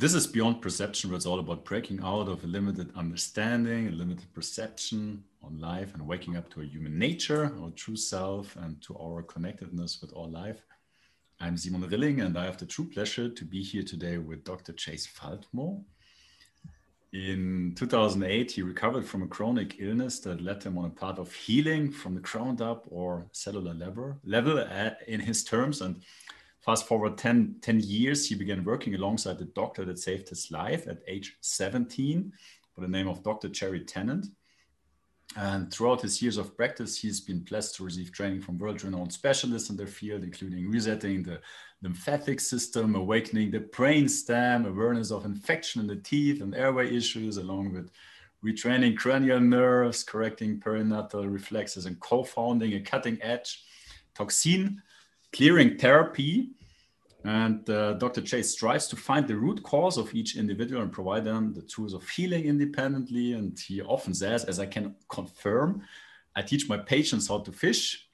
this is beyond perception, where it's all about breaking out of a limited understanding, a limited perception on life, and waking up to a human nature, our true self, and to our connectedness with all life. I'm Simon Rilling, and I have the true pleasure to be here today with Dr. Chase Faltmo. In 2008, he recovered from a chronic illness that led him on a path of healing from the ground up or cellular level, level uh, in his terms. And fast forward 10, 10 years, he began working alongside the doctor that saved his life at age 17 by the name of Dr. Jerry Tennant. And throughout his years of practice, he's been blessed to receive training from world renowned specialists in their field, including resetting the lymphatic system, awakening the brain stem, awareness of infection in the teeth and airway issues, along with retraining cranial nerves, correcting perinatal reflexes, and co founding a cutting edge toxin clearing therapy and uh, Dr. Chase strives to find the root cause of each individual and provide them the tools of healing independently. And he often says, as I can confirm, I teach my patients how to fish,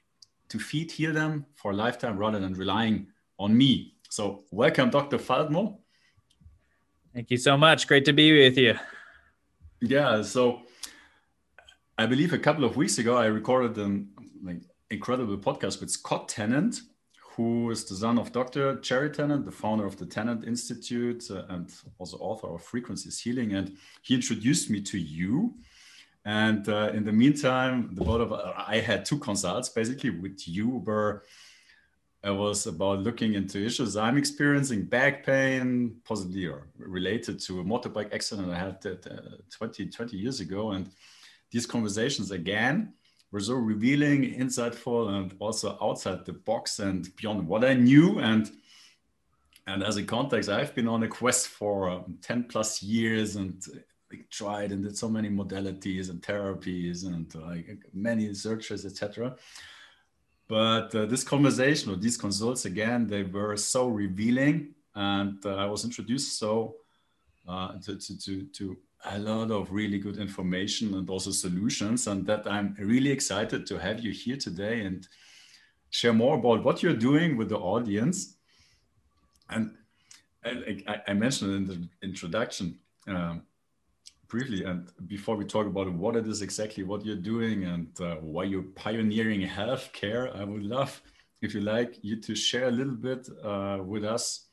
to feed, heal them for a lifetime rather than relying on me. So, welcome, Dr. Faltmo. Thank you so much. Great to be with you. Yeah. So, I believe a couple of weeks ago, I recorded an like, incredible podcast with Scott Tennant who is the son of Dr. Jerry Tennant, the founder of the Tennant Institute uh, and also author of Frequencies Healing. And he introduced me to you. And uh, in the meantime, the both of I had two consults basically with you where I was about looking into issues I'm experiencing, back pain, possibly or related to a motorbike accident I had uh, 20, 20 years ago. And these conversations again were so revealing, insightful, and also outside the box and beyond what I knew. And and as a context, I've been on a quest for um, 10 plus years and like, tried and did so many modalities and therapies and like many searches, etc. But uh, this conversation or these consults again, they were so revealing, and uh, I was introduced so uh, to, to, to, to a lot of really good information and also solutions and that i'm really excited to have you here today and share more about what you're doing with the audience. And i, I mentioned in the introduction um, briefly and before we talk about what it is exactly what you're doing and uh, why you're pioneering healthcare i would love if you like you to share a little bit uh, with us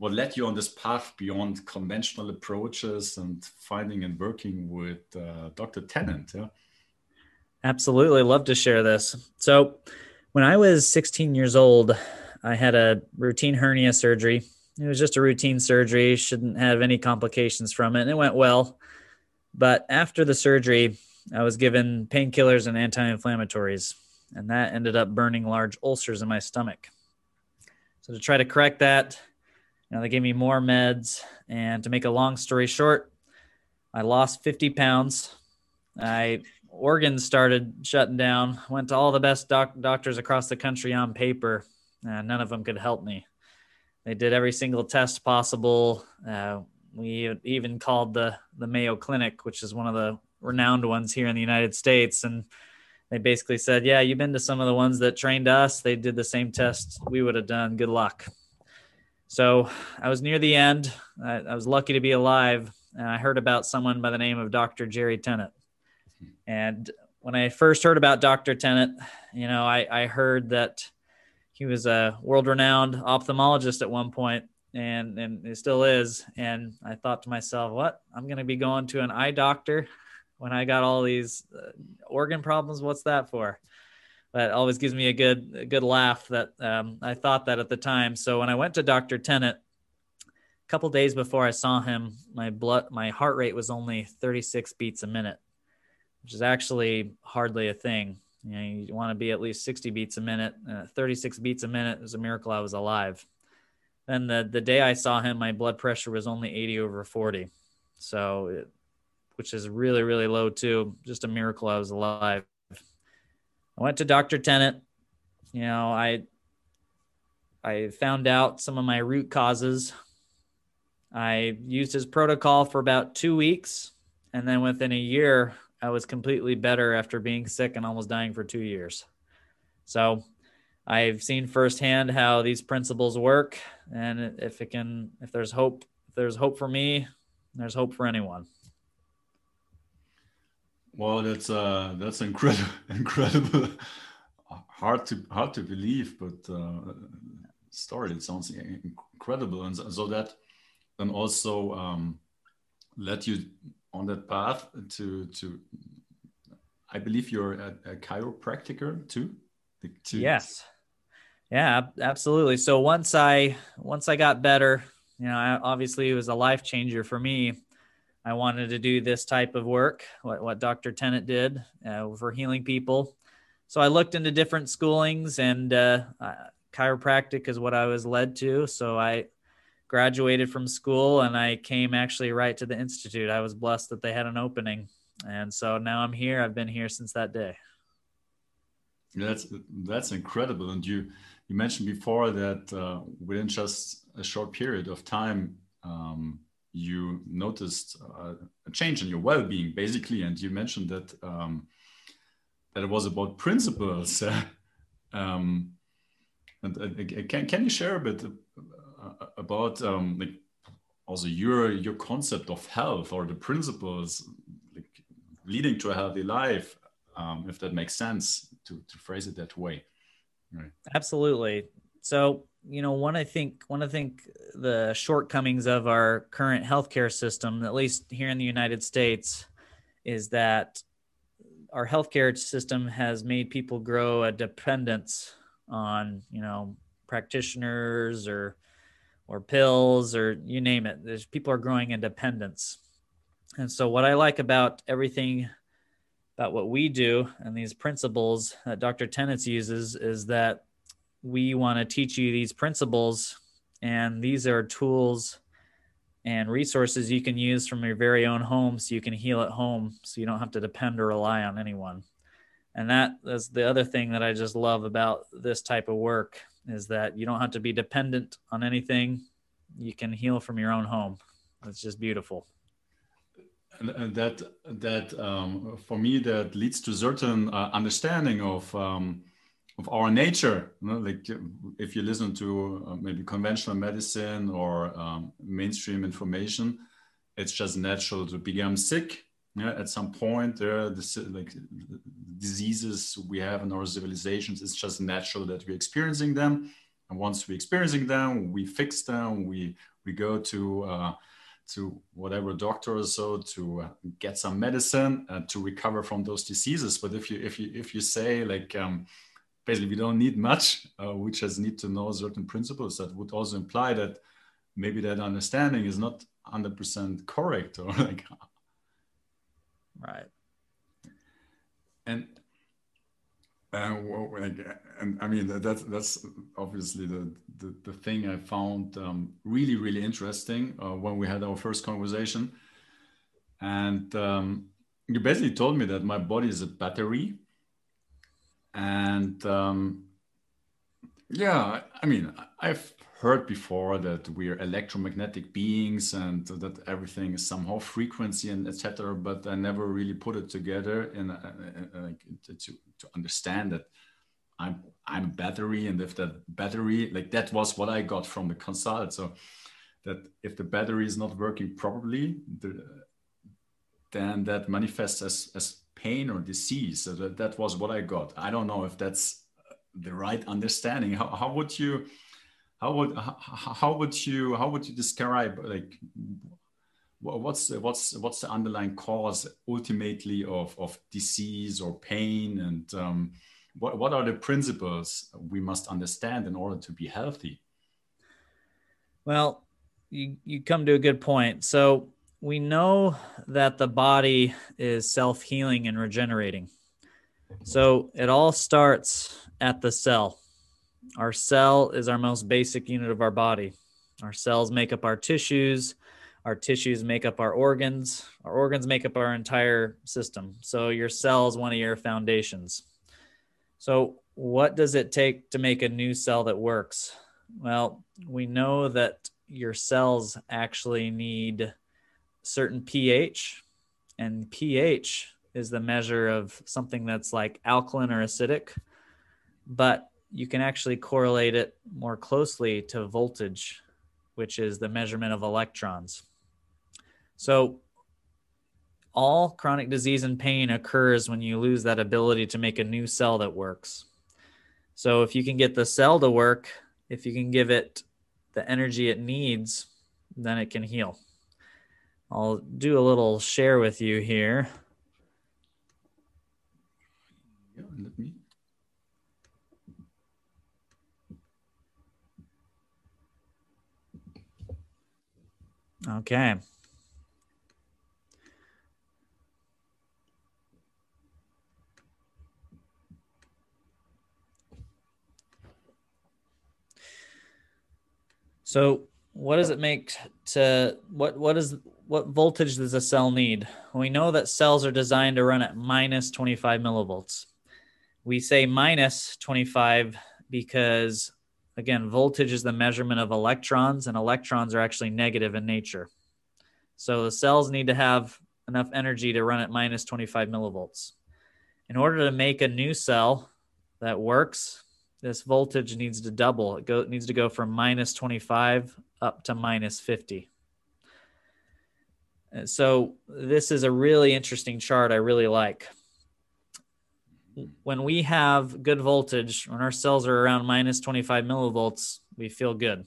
what led you on this path beyond conventional approaches and finding and working with uh, Dr. Tennant? Yeah? Absolutely, love to share this. So, when I was 16 years old, I had a routine hernia surgery. It was just a routine surgery, shouldn't have any complications from it, and it went well. But after the surgery, I was given painkillers and anti inflammatories, and that ended up burning large ulcers in my stomach. So, to try to correct that, you know, they gave me more meds. And to make a long story short, I lost 50 pounds. I organs started shutting down. Went to all the best doc- doctors across the country on paper. and none of them could help me. They did every single test possible. Uh, we even called the the Mayo Clinic, which is one of the renowned ones here in the United States, and they basically said, "Yeah, you've been to some of the ones that trained us. They did the same test we would have done. Good luck." So I was near the end. I, I, was lucky to be alive. And I heard about someone by the name of Dr. Jerry Tennant. And when I first heard about Dr. Tennant, you know, I, I heard that he was a world renowned ophthalmologist at one point and, and it still is. And I thought to myself, what? I'm going to be going to an eye doctor when I got all these uh, organ problems. What's that for? That always gives me a good a good laugh that um, I thought that at the time. So when I went to Dr. Tennant, a couple days before I saw him, my blood my heart rate was only 36 beats a minute, which is actually hardly a thing. You know, you want to be at least 60 beats a minute. Uh, 36 beats a minute is a miracle I was alive. Then the the day I saw him, my blood pressure was only 80 over 40, so it, which is really really low too. Just a miracle I was alive. I went to Dr. Tennant. You know, I I found out some of my root causes. I used his protocol for about two weeks, and then within a year, I was completely better after being sick and almost dying for two years. So I've seen firsthand how these principles work, and if it can, if there's hope, if there's hope for me, there's hope for anyone. Well, that's uh, that's incredible, incredible, hard to hard to believe, but uh, story. It sounds incredible, and so that then also um, led you on that path to to. I believe you're a, a chiropractor too. To, yes. Yeah, absolutely. So once I once I got better, you know, I, obviously it was a life changer for me. I wanted to do this type of work, what, what Dr. Tennant did uh, for healing people. So I looked into different schoolings, and uh, chiropractic is what I was led to. So I graduated from school and I came actually right to the institute. I was blessed that they had an opening, and so now I'm here. I've been here since that day. That's that's incredible, and you you mentioned before that uh, within just a short period of time. Um, you noticed uh, a change in your well-being basically and you mentioned that um, that it was about principles. Um, and uh, can, can you share a bit uh, about um, like also your your concept of health or the principles like leading to a healthy life um, if that makes sense to, to phrase it that way? Right. Absolutely. So you know, one I think one I think the shortcomings of our current healthcare system, at least here in the United States, is that our healthcare system has made people grow a dependence on, you know, practitioners or or pills or you name it. There's people are growing in dependence. And so what I like about everything about what we do and these principles that Dr. Tennant uses is that we want to teach you these principles, and these are tools and resources you can use from your very own home so you can heal at home so you don't have to depend or rely on anyone. And that is the other thing that I just love about this type of work is that you don't have to be dependent on anything. You can heal from your own home. It's just beautiful. And that that um, for me that leads to certain uh, understanding of um, of our nature. You know? Like if you listen to uh, maybe conventional medicine or um, mainstream information, it's just natural to become sick. Yeah, at some point, there are the like diseases we have in our civilizations. It's just natural that we're experiencing them, and once we're experiencing them, we fix them. We we go to uh, to whatever doctor or so to uh, get some medicine uh, to recover from those diseases. But if you if you if you say like um, basically we don't need much. Uh, we just need to know certain principles. That would also imply that maybe that understanding is not 100% correct or like right and uh, and I mean that's that's obviously the the, the thing I found um, really really interesting uh, when we had our first conversation, and um, you basically told me that my body is a battery, and um, yeah, I mean, I've heard before that we're electromagnetic beings and that everything is somehow frequency and etc. But I never really put it together in, uh, to to understand that I'm I'm a battery, and if that battery like that was what I got from the consult. So that if the battery is not working properly, the, then that manifests as as pain or disease. So that, that was what I got. I don't know if that's the right understanding. How, how would you, how would, how, how would you, how would you describe like, what's the, what's what's the underlying cause ultimately of, of disease or pain and um, what, what are the principles we must understand in order to be healthy well you, you come to a good point so we know that the body is self healing and regenerating. So it all starts at the cell. Our cell is our most basic unit of our body. Our cells make up our tissues. Our tissues make up our organs. Our organs make up our entire system. So your cell is one of your foundations. So, what does it take to make a new cell that works? Well, we know that your cells actually need certain pH, and pH is the measure of something that's like alkaline or acidic, but you can actually correlate it more closely to voltage, which is the measurement of electrons. So, all chronic disease and pain occurs when you lose that ability to make a new cell that works. So, if you can get the cell to work, if you can give it the energy it needs, then it can heal. I'll do a little share with you here. Okay. So what does it make to what what is what voltage does a cell need? We know that cells are designed to run at minus 25 millivolts. We say minus 25 because again, voltage is the measurement of electrons and electrons are actually negative in nature. So the cells need to have enough energy to run at minus 25 millivolts. In order to make a new cell that works, this voltage needs to double. It, go, needs to go from minus 25 up to minus 50. So this is a really interesting chart I really like. When we have good voltage, when our cells are around minus 25 millivolts, we feel good.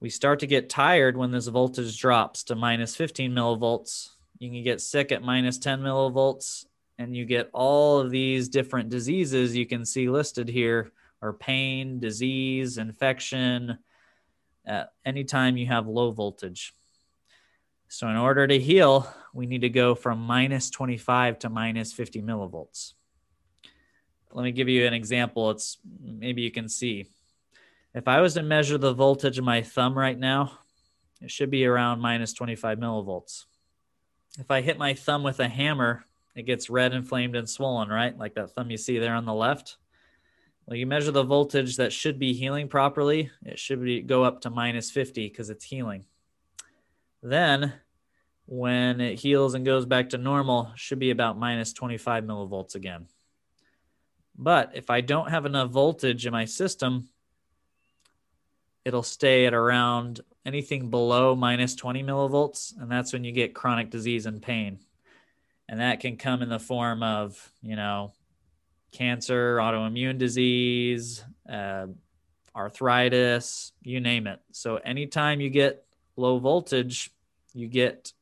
We start to get tired when this voltage drops to minus 15 millivolts. You can get sick at minus 10 millivolts, and you get all of these different diseases you can see listed here are pain, disease, infection, uh, anytime you have low voltage. So, in order to heal, we need to go from minus 25 to minus 50 millivolts. Let me give you an example. It's maybe you can see. If I was to measure the voltage of my thumb right now, it should be around minus 25 millivolts. If I hit my thumb with a hammer, it gets red, inflamed, and swollen, right? Like that thumb you see there on the left. Well, you measure the voltage that should be healing properly, it should be, go up to minus 50 because it's healing. Then, when it heals and goes back to normal, should be about minus 25 millivolts again. But if I don't have enough voltage in my system, it'll stay at around anything below minus 20 millivolts. And that's when you get chronic disease and pain. And that can come in the form of, you know, cancer, autoimmune disease, uh, arthritis, you name it. So anytime you get low voltage, you get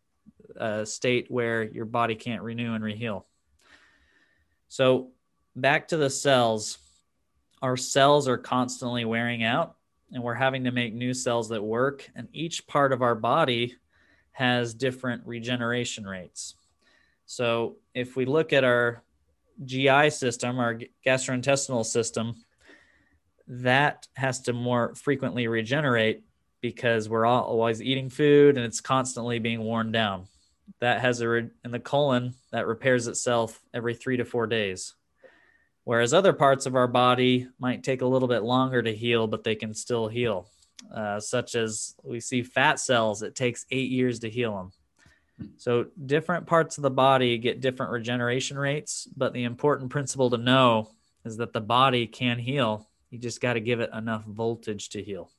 a state where your body can't renew and reheal. So back to the cells. Our cells are constantly wearing out and we're having to make new cells that work and each part of our body has different regeneration rates. So if we look at our GI system, our gastrointestinal system, that has to more frequently regenerate because we're always eating food and it's constantly being worn down. That has a re- in the colon that repairs itself every three to four days. Whereas other parts of our body might take a little bit longer to heal, but they can still heal. Uh, such as we see fat cells, it takes eight years to heal them. So different parts of the body get different regeneration rates, but the important principle to know is that the body can heal. You just got to give it enough voltage to heal.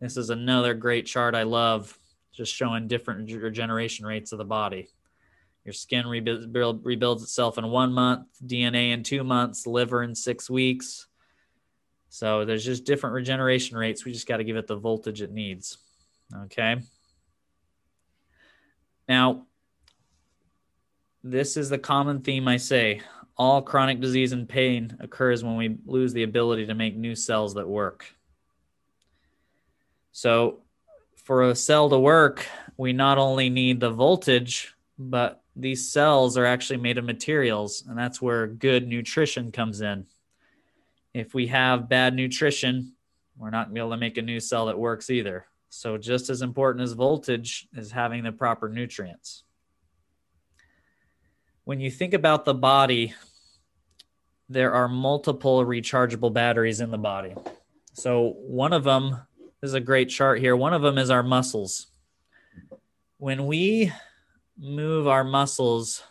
This is another great chart I love, just showing different regeneration rates of the body. Your skin rebuild, rebuilds itself in one month, DNA in two months, liver in six weeks. So there's just different regeneration rates. We just got to give it the voltage it needs. Okay. Now, this is the common theme I say. All chronic disease and pain occurs when we lose the ability to make new cells that work. So, for a cell to work, we not only need the voltage, but these cells are actually made of materials, and that's where good nutrition comes in. If we have bad nutrition, we're not going to be able to make a new cell that works either. So, just as important as voltage is having the proper nutrients. When you think about the body, there are multiple rechargeable batteries in the body. So, one of them is a great chart here. One of them is our muscles. When we move our muscles,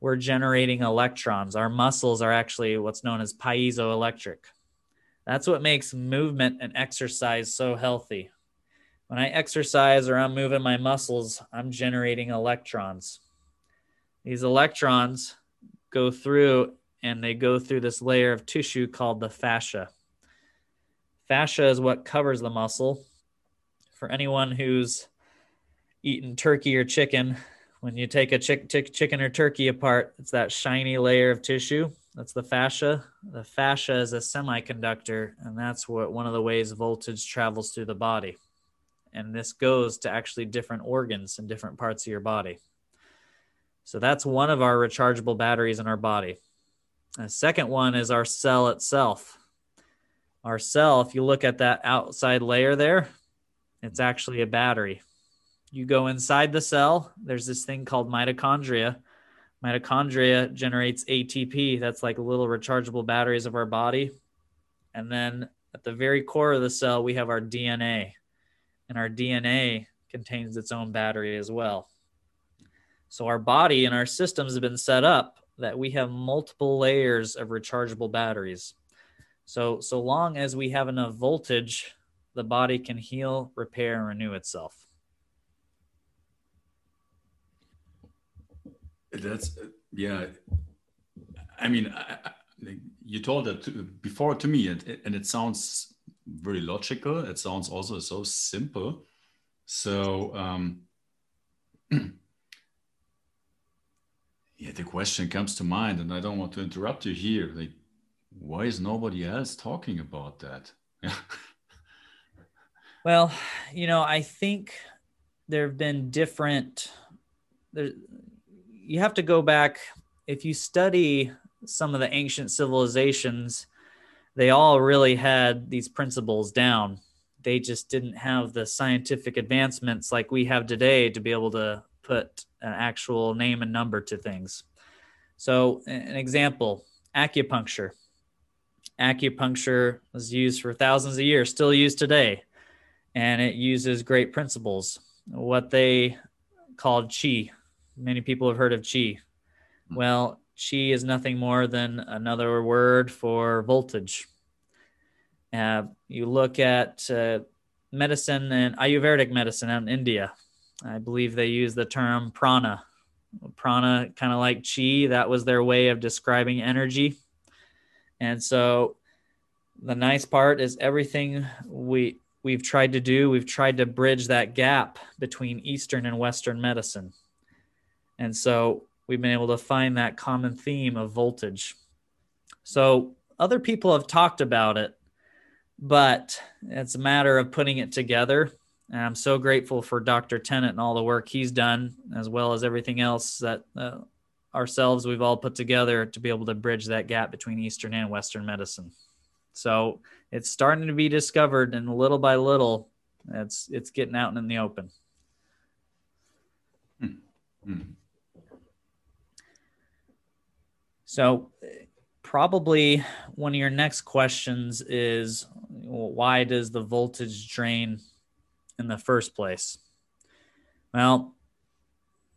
we're generating electrons. Our muscles are actually what's known as piezoelectric. That's what makes movement and exercise so healthy. When I exercise or I'm moving my muscles, I'm generating electrons. These electrons go through and they go through this layer of tissue called the fascia. Fascia is what covers the muscle. For anyone who's eaten turkey or chicken, when you take a chick, chick, chicken or turkey apart, it's that shiny layer of tissue. That's the fascia. The fascia is a semiconductor, and that's what one of the ways voltage travels through the body. And this goes to actually different organs and different parts of your body. So that's one of our rechargeable batteries in our body. The second one is our cell itself. Our cell, if you look at that outside layer there, it's actually a battery. You go inside the cell, there's this thing called mitochondria Mitochondria generates ATP. That's like little rechargeable batteries of our body. And then at the very core of the cell, we have our DNA. And our DNA contains its own battery as well. So our body and our systems have been set up that we have multiple layers of rechargeable batteries. So so long as we have enough voltage, the body can heal, repair, and renew itself. That's yeah. I mean, I, I, you told that before to me, and, and it sounds very logical. It sounds also so simple. So um, yeah, the question comes to mind, and I don't want to interrupt you here. Like, why is nobody else talking about that? well, you know, I think there have been different. There, you have to go back if you study some of the ancient civilizations they all really had these principles down they just didn't have the scientific advancements like we have today to be able to put an actual name and number to things so an example acupuncture acupuncture was used for thousands of years still used today and it uses great principles what they called qi Many people have heard of chi. Hmm. Well, chi is nothing more than another word for voltage. Uh, you look at uh, medicine and Ayurvedic medicine out in India. I believe they use the term prana. Prana, kind of like chi, that was their way of describing energy. And so the nice part is everything we we've tried to do, we've tried to bridge that gap between Eastern and Western medicine. And so we've been able to find that common theme of voltage. So other people have talked about it, but it's a matter of putting it together. And I'm so grateful for Dr. Tennant and all the work he's done, as well as everything else that uh, ourselves we've all put together to be able to bridge that gap between Eastern and Western medicine. So it's starting to be discovered, and little by little, it's it's getting out in the open. Hmm. Hmm. So, probably one of your next questions is well, why does the voltage drain in the first place? Well,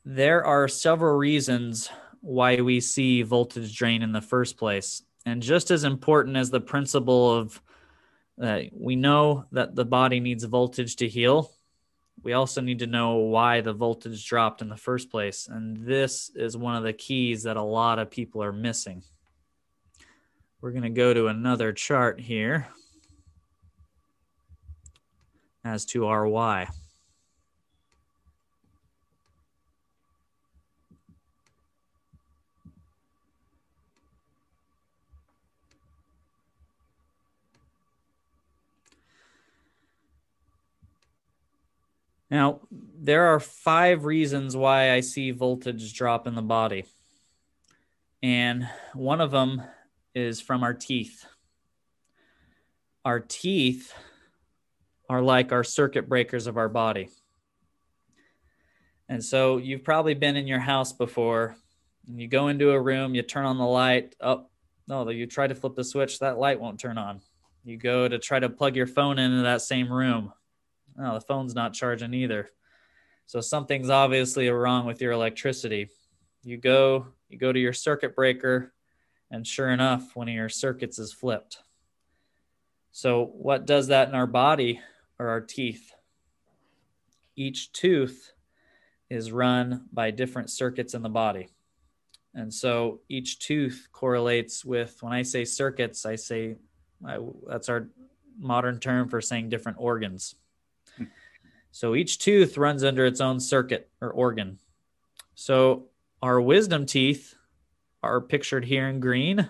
there are several reasons why we see voltage drain in the first place. And just as important as the principle of uh, we know that the body needs voltage to heal, we also need to know why the voltage dropped in the first place. And this is one of the keys that a lot of people are missing. We're going to go to another chart here as to our why. Now, there are five reasons why I see voltage drop in the body. And one of them is from our teeth. Our teeth are like our circuit breakers of our body. And so you've probably been in your house before. And you go into a room, you turn on the light. Oh, no, you try to flip the switch, that light won't turn on. You go to try to plug your phone into that same room oh, the phone's not charging either. So something's obviously wrong with your electricity. You go, you go to your circuit breaker, and sure enough, one of your circuits is flipped. So, what does that in our body or our teeth? Each tooth is run by different circuits in the body. And so each tooth correlates with, when I say circuits, I say I, that's our modern term for saying different organs. So each tooth runs under its own circuit or organ. So our wisdom teeth are pictured here in green.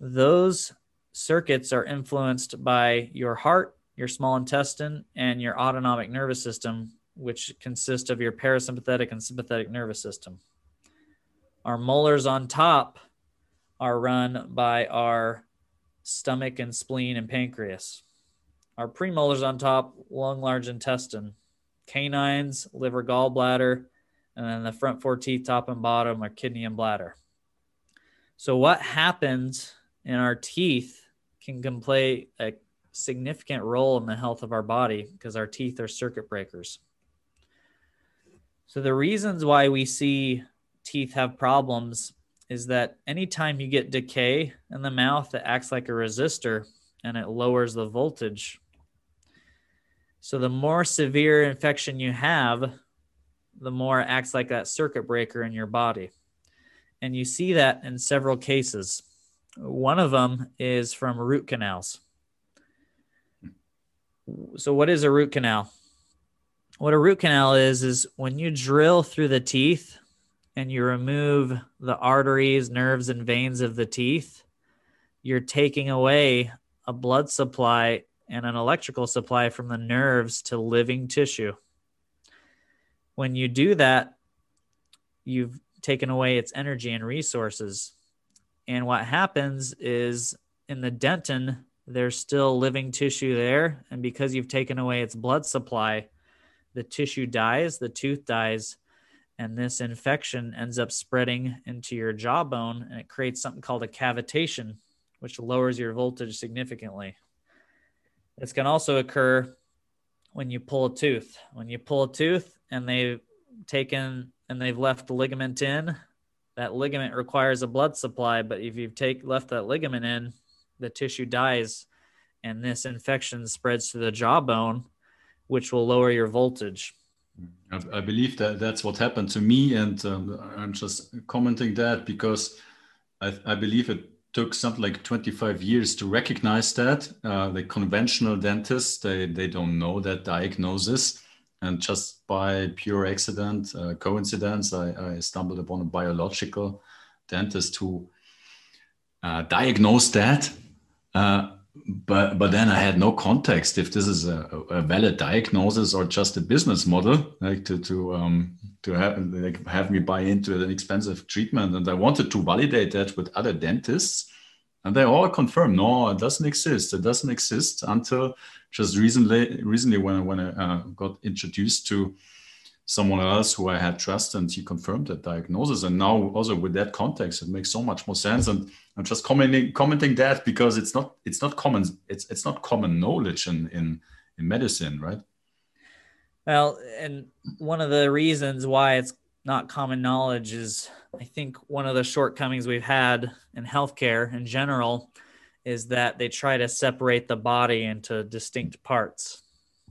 Those circuits are influenced by your heart, your small intestine, and your autonomic nervous system, which consists of your parasympathetic and sympathetic nervous system. Our molars on top are run by our stomach and spleen and pancreas. Our premolars on top, lung, large intestine, canines, liver, gallbladder, and then the front four teeth, top and bottom, are kidney and bladder. So, what happens in our teeth can play a significant role in the health of our body because our teeth are circuit breakers. So, the reasons why we see teeth have problems is that anytime you get decay in the mouth, it acts like a resistor and it lowers the voltage. So, the more severe infection you have, the more it acts like that circuit breaker in your body. And you see that in several cases. One of them is from root canals. So, what is a root canal? What a root canal is, is when you drill through the teeth and you remove the arteries, nerves, and veins of the teeth, you're taking away a blood supply and an electrical supply from the nerves to living tissue. When you do that, you've taken away its energy and resources. And what happens is in the dentin, there's still living tissue there. And because you've taken away its blood supply, the tissue dies, the tooth dies, and this infection ends up spreading into your jawbone and it creates something called a cavitation, which lowers your voltage significantly. This can also occur when you pull a tooth. When you pull a tooth and they've taken and they've left the ligament in, that ligament requires a blood supply. But if you've take left that ligament in, the tissue dies, and this infection spreads to the jawbone, which will lower your voltage. I, believe that that's what happened to me, and um, I'm just commenting that because I, I, believe it took something like 25 years to recognize that. Uh, the conventional dentists they they don't know that diagnosis, and just by pure accident, uh, coincidence, I, I, stumbled upon a biological dentist who uh, diagnosed that. But but then I had no context if this is a, a, valid diagnosis or just a business model, like to to um, to have like have me buy into an expensive treatment, and I wanted to validate that with other dentists, and they all confirmed no, it doesn't exist. It doesn't exist until just recently recently when when I uh, got introduced to someone else who I had trust, and he confirmed that diagnosis. And now also with that context, it makes so much more sense. And I'm just commenting commenting that because it's not it's not common it's it's not common knowledge in in in medicine, right? Well, and one of the reasons why it's not common knowledge is I think one of the shortcomings we've had in healthcare in general is that they try to separate the body into distinct parts.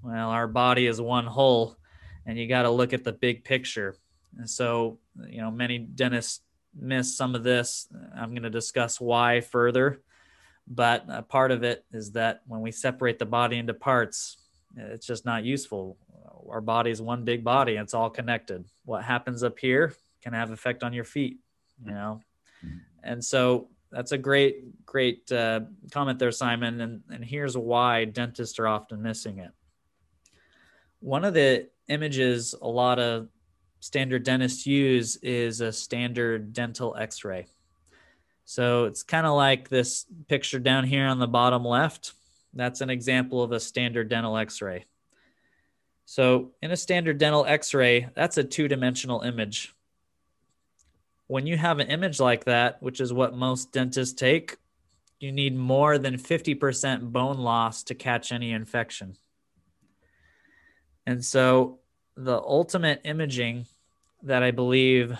Well, our body is one whole and you got to look at the big picture. And so, you know, many dentists miss some of this. I'm going to discuss why further, but a part of it is that when we separate the body into parts, it's just not useful. Our body is one big body; it's all connected. What happens up here can have effect on your feet, you know. And so that's a great, great uh, comment there, Simon. And and here's why dentists are often missing it. One of the images a lot of standard dentists use is a standard dental x ray. So it's kind of like this picture down here on the bottom left. That's an example of a standard dental x ray. So in a standard dental x ray, that's a two dimensional image. When you have an image like that, which is what most dentists take, you need more than 50% bone loss to catch any infection. And so the ultimate imaging that I believe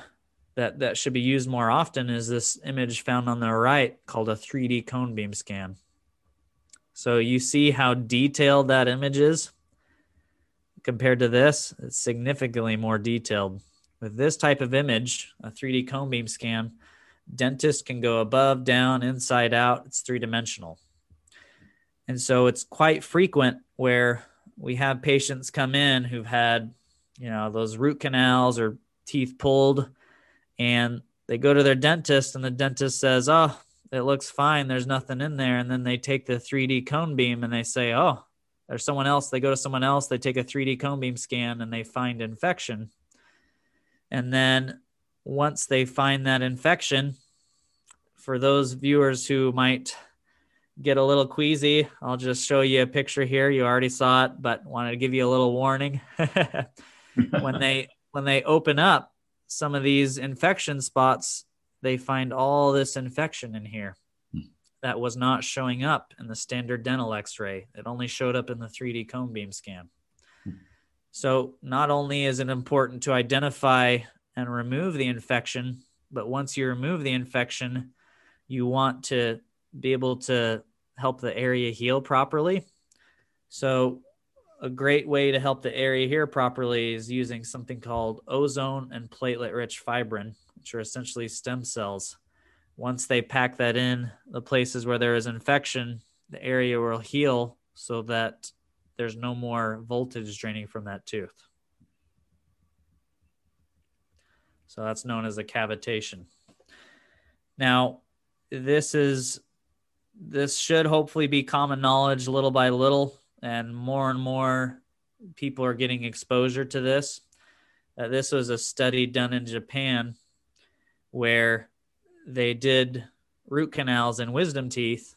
that that should be used more often is this image found on the right called a 3D cone beam scan. So you see how detailed that image is compared to this, it's significantly more detailed. With this type of image, a 3D cone beam scan, dentists can go above, down, inside out. It's three dimensional. And so it's quite frequent where we have patients come in who've had, you know, those root canals or teeth pulled and they go to their dentist and the dentist says, "Oh, it looks fine. There's nothing in there." And then they take the 3D cone beam and they say, "Oh, there's someone else." They go to someone else, they take a 3D cone beam scan and they find infection. And then once they find that infection, for those viewers who might get a little queasy, I'll just show you a picture here. You already saw it, but wanted to give you a little warning. when they when they open up some of these infection spots, they find all this infection in here hmm. that was not showing up in the standard dental x-ray. It only showed up in the 3D cone beam scan. Hmm. So not only is it important to identify and remove the infection, but once you remove the infection, you want to be able to help the area heal properly. So, a great way to help the area here properly is using something called ozone and platelet rich fibrin, which are essentially stem cells. Once they pack that in the places where there is infection, the area will heal so that there's no more voltage draining from that tooth. So that's known as a cavitation. Now, this is this should hopefully be common knowledge little by little and more and more people are getting exposure to this uh, this was a study done in japan where they did root canals and wisdom teeth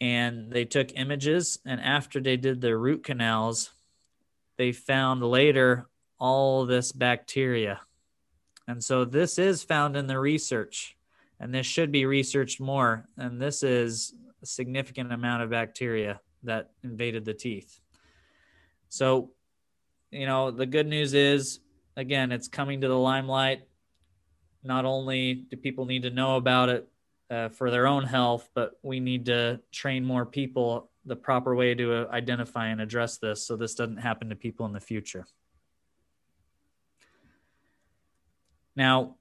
and they took images and after they did the root canals they found later all this bacteria and so this is found in the research and this should be researched more. And this is a significant amount of bacteria that invaded the teeth. So, you know, the good news is, again, it's coming to the limelight. Not only do people need to know about it uh, for their own health, but we need to train more people the proper way to uh, identify and address this so this doesn't happen to people in the future. Now,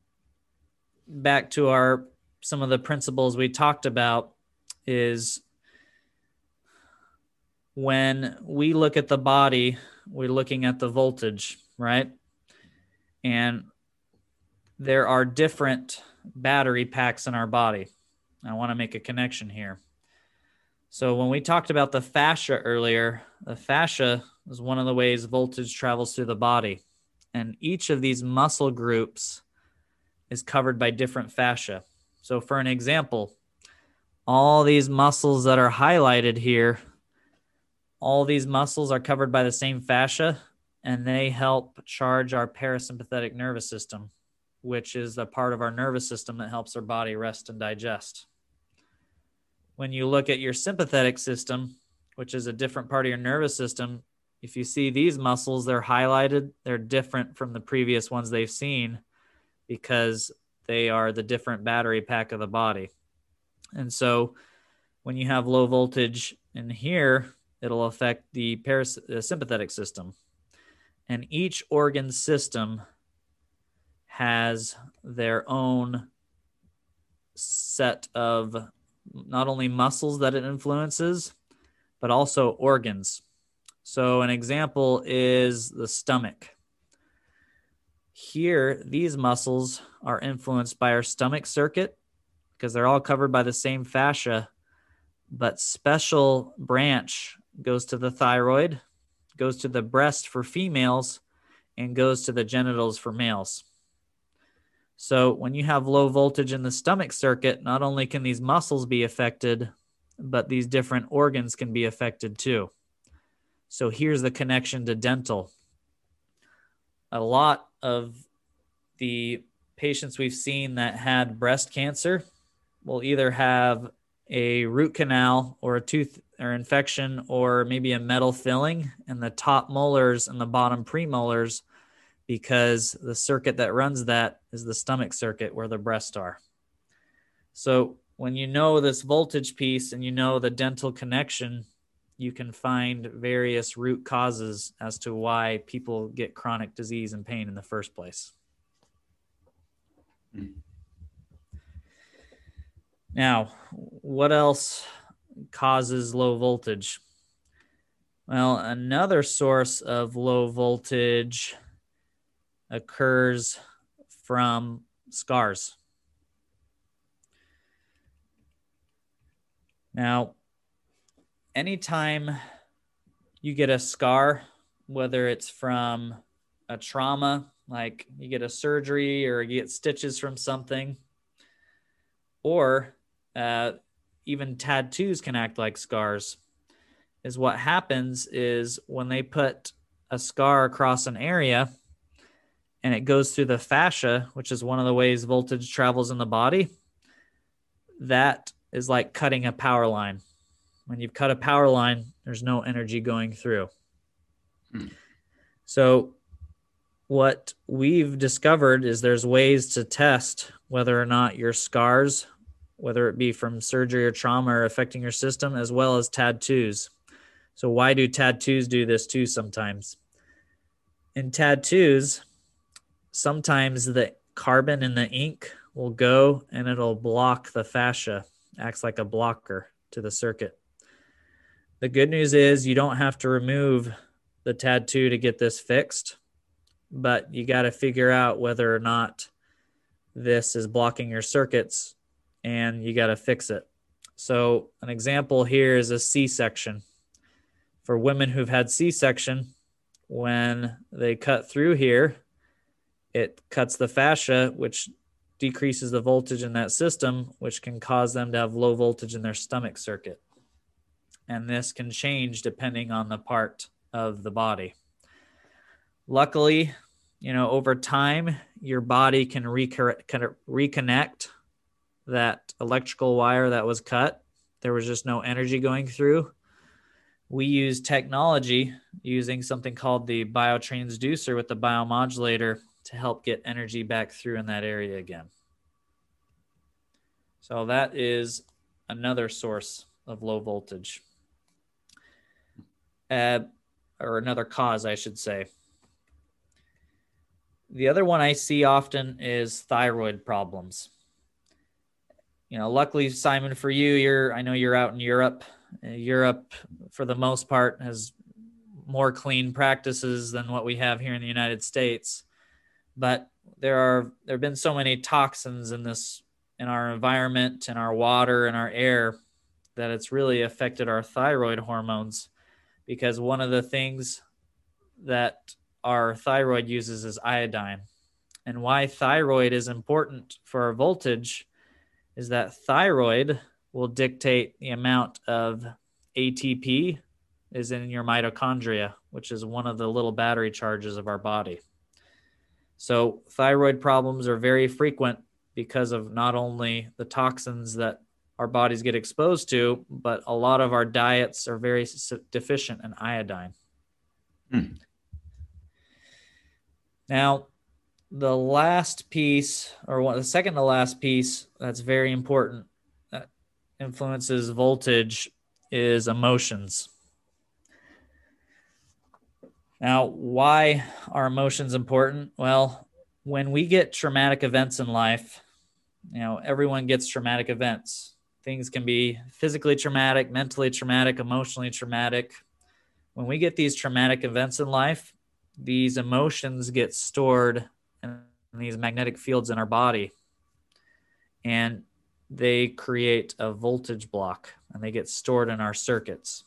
back to our some of the principles we talked about is when we look at the body, we're looking at the voltage, right? And there are different battery packs in our body. I want to make a connection here. So, when we talked about the fascia earlier, the fascia is one of the ways voltage travels through the body. And each of these muscle groups is covered by different fascia. So, for an example, all these muscles that are highlighted here, all these muscles are covered by the same fascia and they help charge our parasympathetic nervous system, which is the part of our nervous system that helps our body rest and digest. When you look at your sympathetic system, which is a different part of your nervous system, if you see these muscles, they're highlighted, they're different from the previous ones they've seen because they are the different battery pack of the body. And so when you have low voltage in here, it'll affect the parasympathetic system. And each organ system has their own set of not only muscles that it influences, but also organs. So, an example is the stomach. Here, these muscles are influenced by our stomach circuit because they're all covered by the same fascia, but special branch goes to the thyroid, goes to the breast for females, and goes to the genitals for males. So, when you have low voltage in the stomach circuit, not only can these muscles be affected, but these different organs can be affected too. So, here's the connection to dental. A lot of the patients we've seen that had breast cancer will either have a root canal or a tooth or infection or maybe a metal filling in the top molars and the bottom premolars because the circuit that runs that is the stomach circuit where the breasts are. So when you know this voltage piece and you know the dental connection, you can find various root causes as to why people get chronic disease and pain in the first place. Mm. Now, what else causes low voltage? Well, another source of low voltage occurs from scars. Now, anytime you get a scar, whether it's from a trauma, like you get a surgery or you get stitches from something, or uh, even tattoos can act like scars. Is what happens is when they put a scar across an area and it goes through the fascia, which is one of the ways voltage travels in the body, that is like cutting a power line. When you've cut a power line, there's no energy going through. Hmm. So, what we've discovered is there's ways to test whether or not your scars, whether it be from surgery or trauma, are affecting your system, as well as tattoos. So, why do tattoos do this too sometimes? In tattoos, sometimes the carbon in the ink will go and it'll block the fascia acts like a blocker to the circuit. The good news is you don't have to remove the tattoo to get this fixed, but you got to figure out whether or not this is blocking your circuits and you got to fix it. So, an example here is a C section. For women who've had C section, when they cut through here, it cuts the fascia, which decreases the voltage in that system, which can cause them to have low voltage in their stomach circuit. And this can change depending on the part of the body. Luckily, you know, over time, your body can reconnect that electrical wire that was cut. There was just no energy going through. We use technology using something called the biotransducer with the biomodulator to help get energy back through in that area again. So that is another source of low voltage. Uh, or another cause, I should say. The other one I see often is thyroid problems. You know, luckily, Simon, for you, you're I know you're out in Europe. Uh, Europe, for the most part, has more clean practices than what we have here in the United States. But there are there have been so many toxins in this in our environment in our water in our air that it's really affected our thyroid hormones. Because one of the things that our thyroid uses is iodine. And why thyroid is important for our voltage is that thyroid will dictate the amount of ATP is in your mitochondria, which is one of the little battery charges of our body. So, thyroid problems are very frequent because of not only the toxins that our bodies get exposed to, but a lot of our diets are very deficient in iodine. Hmm. Now, the last piece, or one, the second to last piece that's very important that influences voltage is emotions. Now, why are emotions important? Well, when we get traumatic events in life, you know, everyone gets traumatic events. Things can be physically traumatic, mentally traumatic, emotionally traumatic. When we get these traumatic events in life, these emotions get stored these magnetic fields in our body and they create a voltage block and they get stored in our circuits.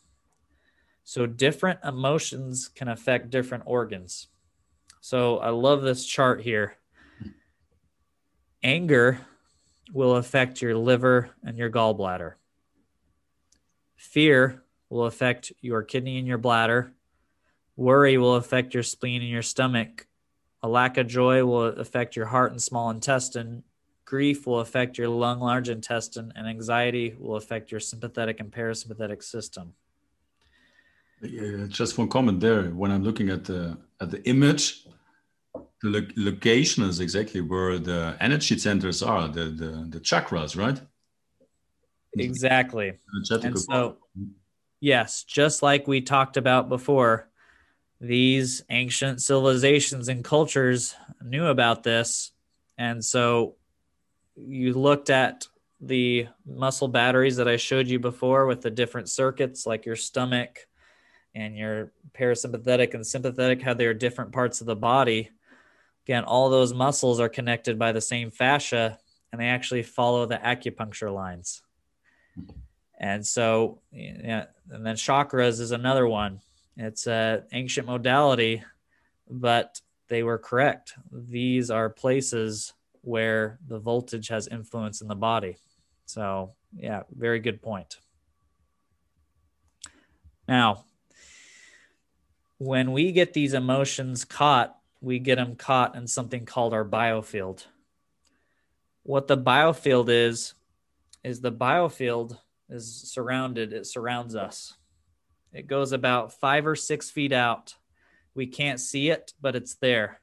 So different emotions can affect different organs. So I love this chart here. Anger will affect your liver and your gallbladder. Fear will affect your kidney and your bladder. Worry will affect your spleen and your stomach. A lack of joy will affect your heart and small intestine. Grief will affect your lung, large intestine, and anxiety will affect your sympathetic and parasympathetic system. Yeah, just one comment there. When I'm looking at the at the image, the lo location is exactly where the energy centers are, the, the the chakras, right? Exactly. And so, yes, just like we talked about before, these ancient civilizations and cultures knew about this. And so you looked at the muscle batteries that I showed you before with the different circuits, like your stomach and your parasympathetic and sympathetic, how they're different parts of the body. Again, all those muscles are connected by the same fascia and they actually follow the acupuncture lines. And so, yeah, and then chakras is another one. It's an ancient modality, but they were correct. These are places where the voltage has influence in the body. So, yeah, very good point. Now, when we get these emotions caught, we get them caught in something called our biofield. What the biofield is, is the biofield is surrounded, it surrounds us. It goes about five or six feet out. We can't see it, but it's there.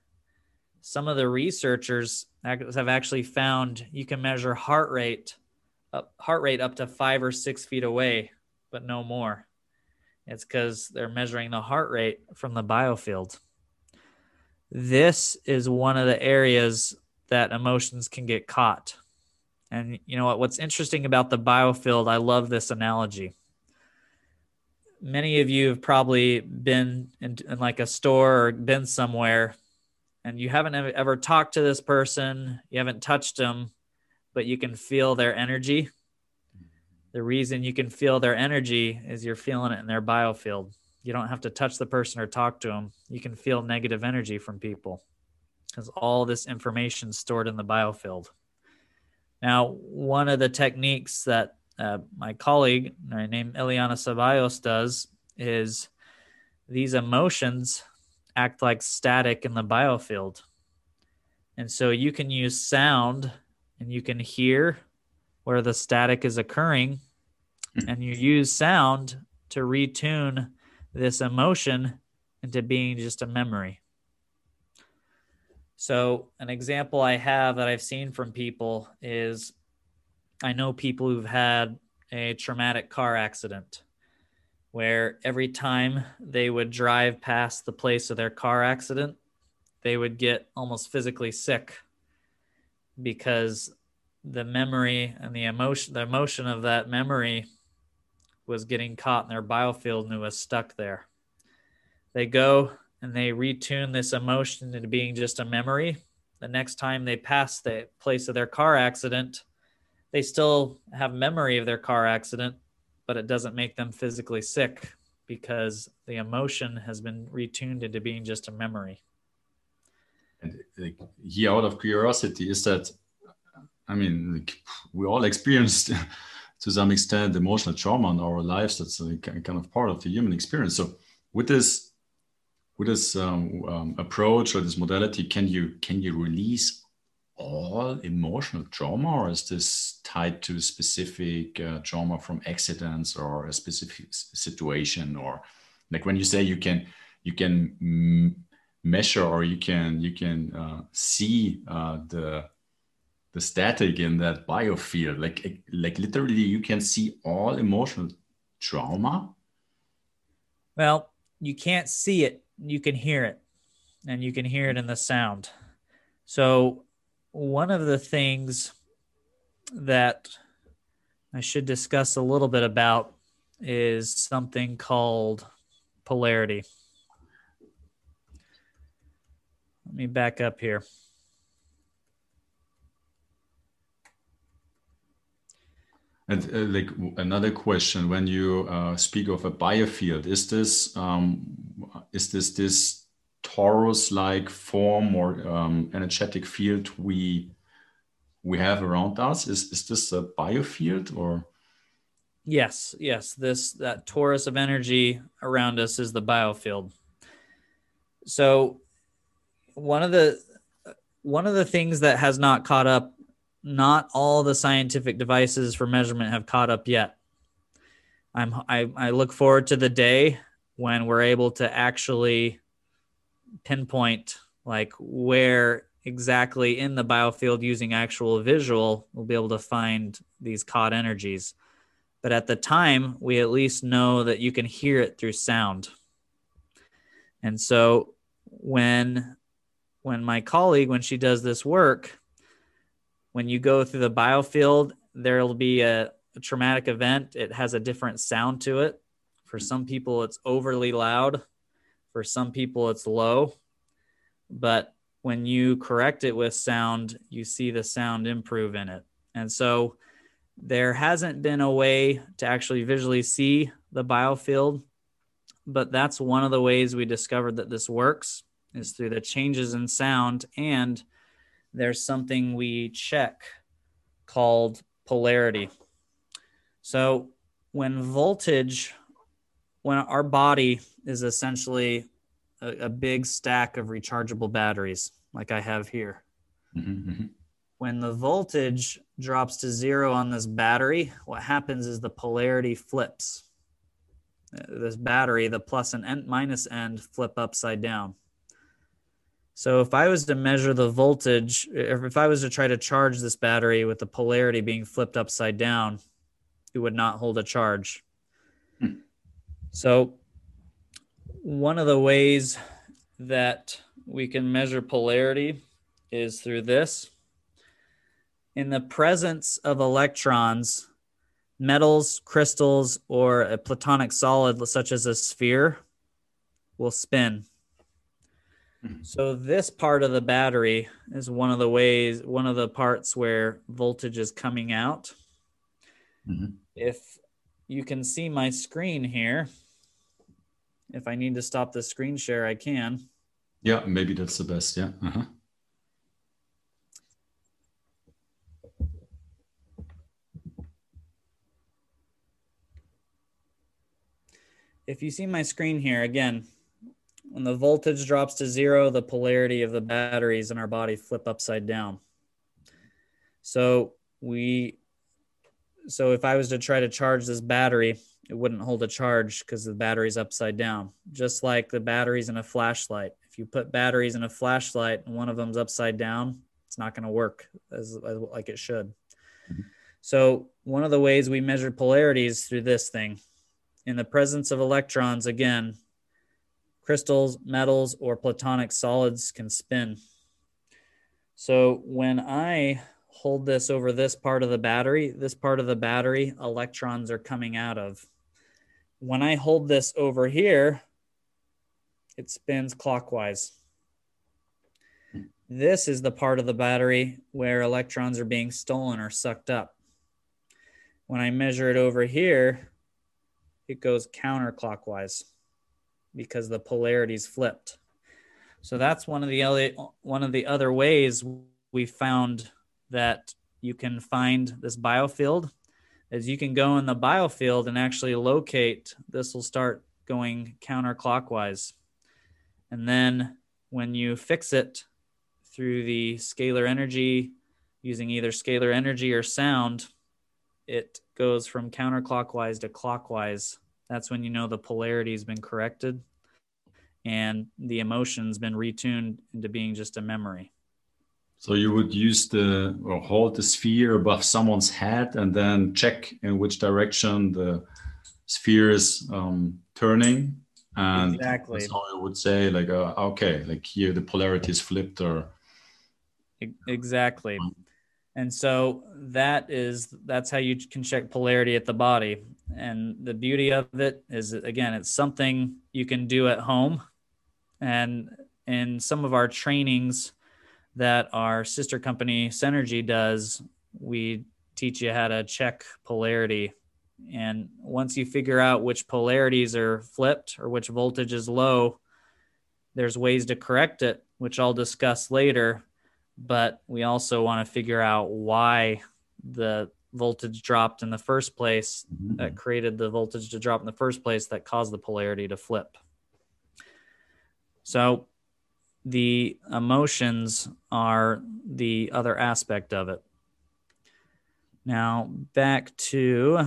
Some of the researchers have actually found you can measure heart rate up, heart rate up to five or six feet away, but no more. It's because they're measuring the heart rate from the biofield. This is one of the areas that emotions can get caught. And you know what? What's interesting about the biofield, I love this analogy. Many of you have probably been in, in like a store or been somewhere and you haven't ever talked to this person, you haven't touched them, but you can feel their energy. The reason you can feel their energy is you're feeling it in their biofield. You don't have to touch the person or talk to them. You can feel negative energy from people because all this information stored in the biofield. Now, one of the techniques that uh, my colleague named Eliana Ceballos does is these emotions act like static in the biofield. And so you can use sound and you can hear where the static is occurring hmm. and you use sound to retune this emotion into being just a memory. So, an example I have that I've seen from people is I know people who've had a traumatic car accident where every time they would drive past the place of their car accident, they would get almost physically sick because the memory and the emotion the emotion of that memory was getting caught in their biofield and it was stuck there. They go and they retune this emotion into being just a memory. The next time they pass the place of their car accident, they still have memory of their car accident, but it doesn't make them physically sick because the emotion has been retuned into being just a memory. And like, here, out of curiosity, is that I mean, like, we all experienced to some extent emotional trauma in our lives. That's a kind of part of the human experience. So, with this with this um, um, approach or this modality, can you can you release all emotional trauma, or is this tied to specific uh, trauma from accidents or a specific situation, or like when you say you can you can measure or you can you can uh, see uh, the the static in that biofield like like literally you can see all emotional trauma? Well you can't see it you can hear it and you can hear it in the sound. So one of the things that I should discuss a little bit about is something called polarity. Let me back up here. And uh, like another question, when you uh, speak of a biofield, is this um, is this this torus-like form or um, energetic field we we have around us? Is is this a biofield or? Yes, yes. This that torus of energy around us is the biofield. So, one of the one of the things that has not caught up, not all the scientific devices for measurement have caught up yet. I'm I, I look forward to the day when we're able to actually pinpoint like where exactly in the biofield using actual visual we'll be able to find these caught energies but at the time, we at least know that you can hear it through sound. And so when when my colleague when she does this work, when you go through the biofield, there'll be a, a traumatic event. It has a different sound to it. For some people, it's overly loud. For some people, it's low. But when you correct it with sound, you see the sound improve in it. And so there hasn't been a way to actually visually see the biofield, but that's one of the ways we discovered that this works is through the changes in sound. And there's something we check called polarity. So when voltage, when our body is essentially a, a big stack of rechargeable batteries, like I have here. Mm-hmm, mm-hmm. When the voltage drops to zero on this battery, what happens is the polarity flips. Uh, this battery, the plus and minus end, flip upside down. So if I was to measure the voltage, if I was to try to charge this battery with the polarity being flipped upside down, it would not hold a charge. Hmm. So one of the ways that we can measure polarity is through this. In the presence of electrons, metals, crystals, or a platonic solid such as a sphere will spin. Mm-hmm. So this part of the battery is one of the ways, one of the parts where voltage is coming out. Mm-hmm. If you can see my screen here, if I need to stop the screen share, I can. Yeah, maybe that's the best. Yeah. Uh-huh. If you see my screen here, again, when the voltage drops to zero, the polarity of the batteries in our body flip upside down. So we, so if I was to try to charge this battery, it wouldn't hold a charge because the battery's upside down. Just like the batteries in a flashlight. If you put batteries in a flashlight and one of them's upside down, it's not going to work as, as, like it should. Mm-hmm. So one of the ways we measure polarity is through this thing. In the presence of electrons, again, crystals, metals, or platonic solids can spin. So when I hold this over this part of the battery, this part of the battery, electrons are coming out of when I hold this over here, it spins clockwise. This is the part of the battery where electrons are being stolen or sucked up. When I measure it over here, it goes counterclockwise because the polarity is flipped. So that's one of the other, one of the other ways we found that you can find this biofield is you can go in the biofield and actually locate this will start going counterclockwise. And then when you fix it through the scalar energy using either scalar energy or sound it goes from counterclockwise to clockwise. That's when you know the polarity has been corrected and the emotion's been retuned into being just a memory so you would use the or hold the sphere above someone's head and then check in which direction the sphere is um, turning. And exactly. that's how you would say like, uh, okay, like here the polarity is flipped or. Exactly. And so that is that's how you can check polarity at the body. And the beauty of it is again, it's something you can do at home. And in some of our trainings, that our sister company Senergy does, we teach you how to check polarity. And once you figure out which polarities are flipped or which voltage is low, there's ways to correct it, which I'll discuss later. But we also want to figure out why the voltage dropped in the first place mm-hmm. that created the voltage to drop in the first place that caused the polarity to flip. So the emotions are the other aspect of it. Now, back to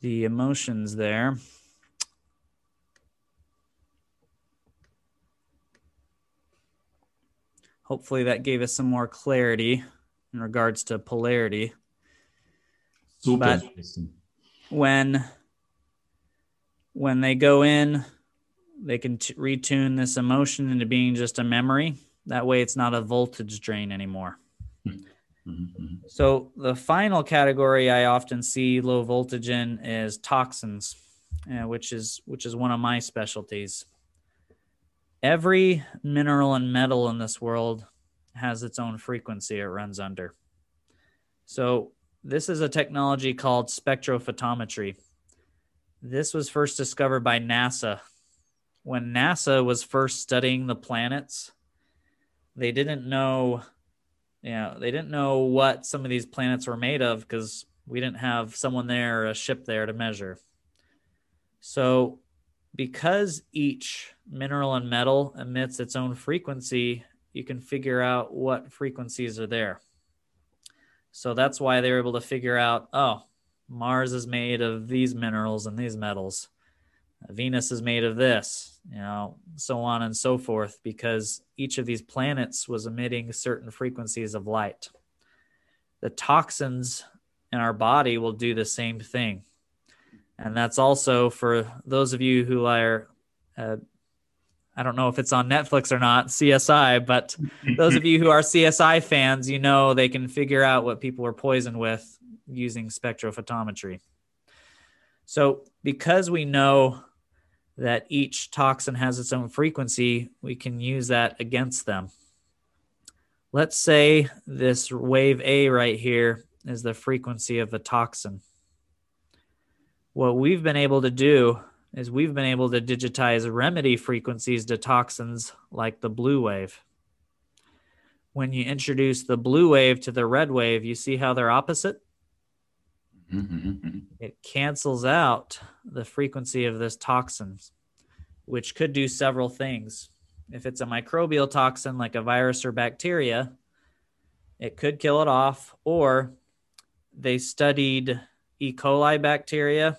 the emotions there. Hopefully, that gave us some more clarity. in regards to polarity. Super But- when when they go in they can t- retune this emotion into being just a memory. That way it's not a voltage drain anymore. Mhm, mhm. so the final category i often see low voltage in is toxins uh, which is which is one of my specialties. Every mineral and metal in this world has its own frequency it runs under. So this is a technology called spectrophotometry this was first discovered by NASA. When NASA was first studying the planets, they didn't know, you know, they didn't know what some of these planets were made of because we didn't have someone there or a ship there to measure. So, because each mineral and metal emits its own frequency, you can figure out what frequencies are there. So that's why they were able to figure out, oh, Mars is made of these minerals and these metals. Venus is made of this, you know, so on and so forth, because each of these planets was emitting certain frequencies of light. The toxins in our body will do the same thing. And that's also for those of you who are, uh, I don't know if it's on Netflix or not, CSI, but those of you who are CSI fans, you know they can figure out what people were poisoned with using spectrophotometry. So, because we know that each toxin has its own frequency, we can use that against them. Let's say this wave A right here is the frequency of the toxin. What we've been able to do is we've been able to digitize remedy frequencies to toxins like the blue wave. When you introduce the blue wave to the red wave, you see how they're opposite? Mhm, mhm, mhm. it cancels out the frequency of this toxin, which could do several things. If it's a microbial toxin like a virus or bacteria, it could kill it off. Or they studied E. coli bacteria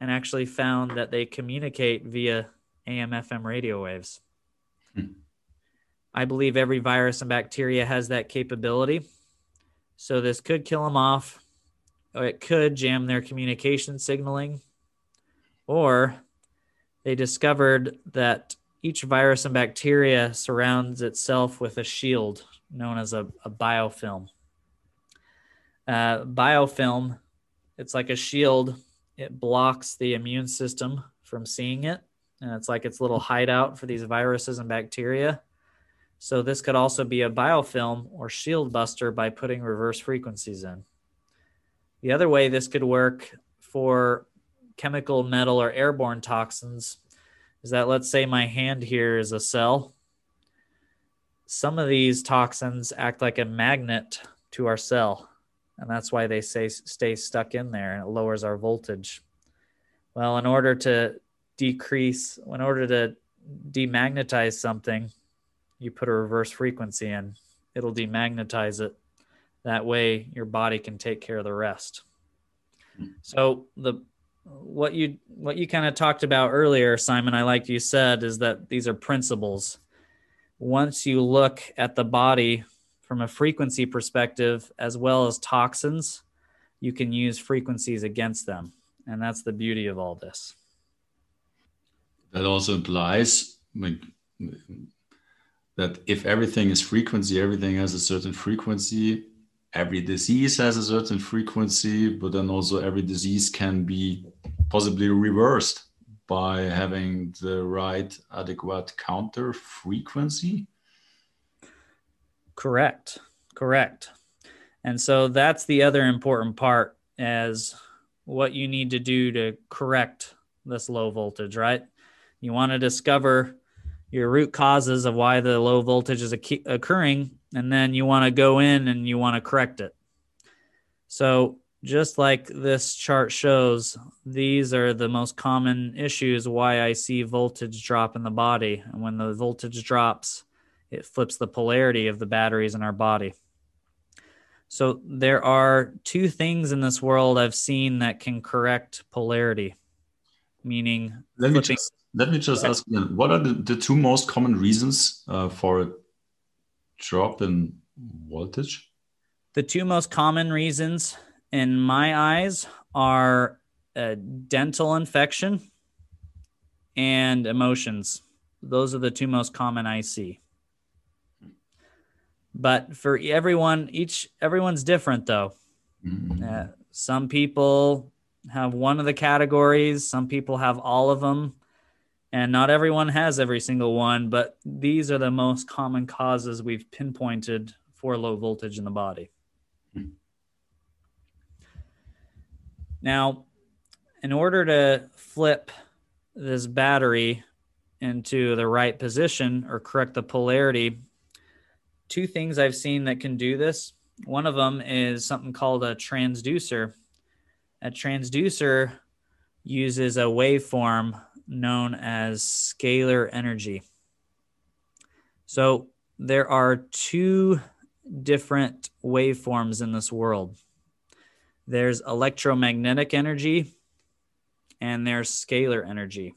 and actually found that they communicate via AM FM radio waves. Hmm. I believe every virus and bacteria has that capability. So this could kill them off it could jam their communication signaling, or they discovered that each virus and bacteria surrounds itself with a shield known as a, a biofilm. Uh, biofilm, it's like a shield, it blocks the immune system from seeing it, and it's like its little hideout for these viruses and bacteria. So, this could also be a biofilm or shield buster by putting reverse frequencies in. The other way this could work for chemical, metal, or airborne toxins is that let's say my hand here is a cell. Some of these toxins act like a magnet to our cell, and that's why they say stay stuck in there and it lowers our voltage. Well, in order to decrease, in order to demagnetize something, you put a reverse frequency in, it'll demagnetize it that way your body can take care of the rest. Hmm. So the what you what you kind of talked about earlier simon i like you said is that these are principles. Once you look at the body from a frequency perspective as well as toxins you can use frequencies against them. And that's the beauty of all this. That also implies like, that if everything is frequency, everything has a certain frequency. Every disease has a certain frequency, but then also every disease can be possibly reversed by having the right adequate counter frequency. Correct. Correct. And so that's the other important part as what you need to do to correct this low voltage, right? You want to discover your root causes of why the low voltage is occurring, and then you want to go in and you want to correct it. So, just like this chart shows, these are the most common issues why I see voltage drop in the body. And when the voltage drops, it flips the polarity of the batteries in our body. So there are two things in this world I've seen that can correct polarity, meaning Let me just let me just ask again, what are the, the two most common reasons uh, for drop in voltage? The two most common reasons in my eyes are a dental infection and emotions. Those are the two most common I see. But for everyone, each everyone's different though. Mm-hmm. Uh, some people have one of the categories, some people have all of them, and not everyone has every single one, but these are the most common causes we've pinpointed for low voltage in the body. Now, in order to flip this battery into the right position or correct the polarity, two things I've seen that can do this. One of them is something called a transducer. A transducer uses a waveform known as scalar energy. So there are two different waveforms in this world there's electromagnetic energy and there's scalar energy.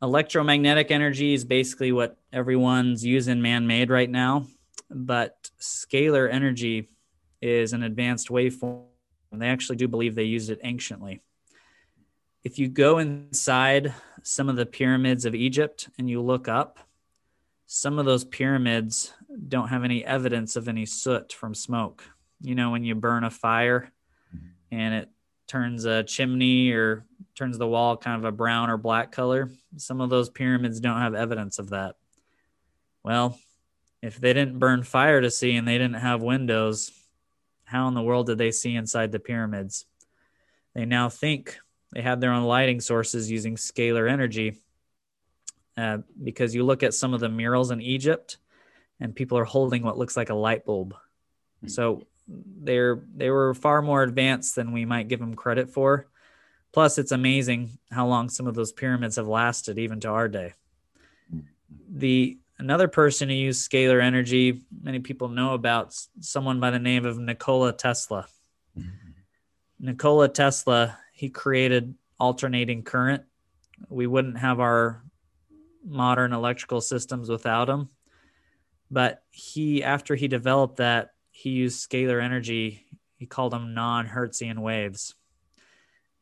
Electromagnetic energy is basically what everyone's using man made right now, but scalar energy is an advanced waveform. They actually do believe they used it anciently. If you go inside some of the pyramids of Egypt and you look up, some of those pyramids don't have any evidence of any soot from smoke. You know, when you burn a fire and it turns a chimney or turns the wall kind of a brown or black color. Some of those pyramids don't have evidence of that. Well, if they didn't burn fire to see and they didn't have windows, how in the world did they see inside the pyramids? They now think they had their own lighting sources using scalar energy. Uh, because you look at some of the murals in Egypt and people are holding what looks like a light bulb. Hmm. So they're they were far more advanced than we might give them credit for. Plus, it's amazing how long some of those pyramids have lasted, even to our day. The another person who used scalar energy, many people know about someone by the name of Nikola Tesla. Nikola Tesla, he created alternating current. We wouldn't have our modern electrical systems without him. But he, after he developed that, he used scalar energy. He called them non Hertzian waves.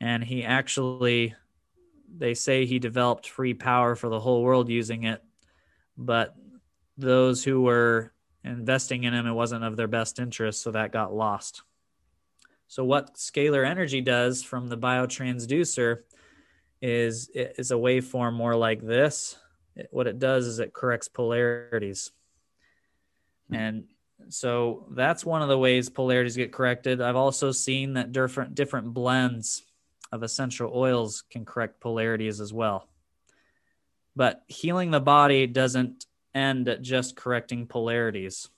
And he actually, they say he developed free power for the whole world using it. But those who were investing in him, it wasn't of their best interest. So that got lost. So, what scalar energy does from the biotransducer is is a waveform more like this. It, what it does is it corrects polarities. Hmm. And so that's one of the ways polarities get corrected. I've also seen that different different blends of essential oils can correct polarities as well. But healing the body doesn't end at just correcting polarities.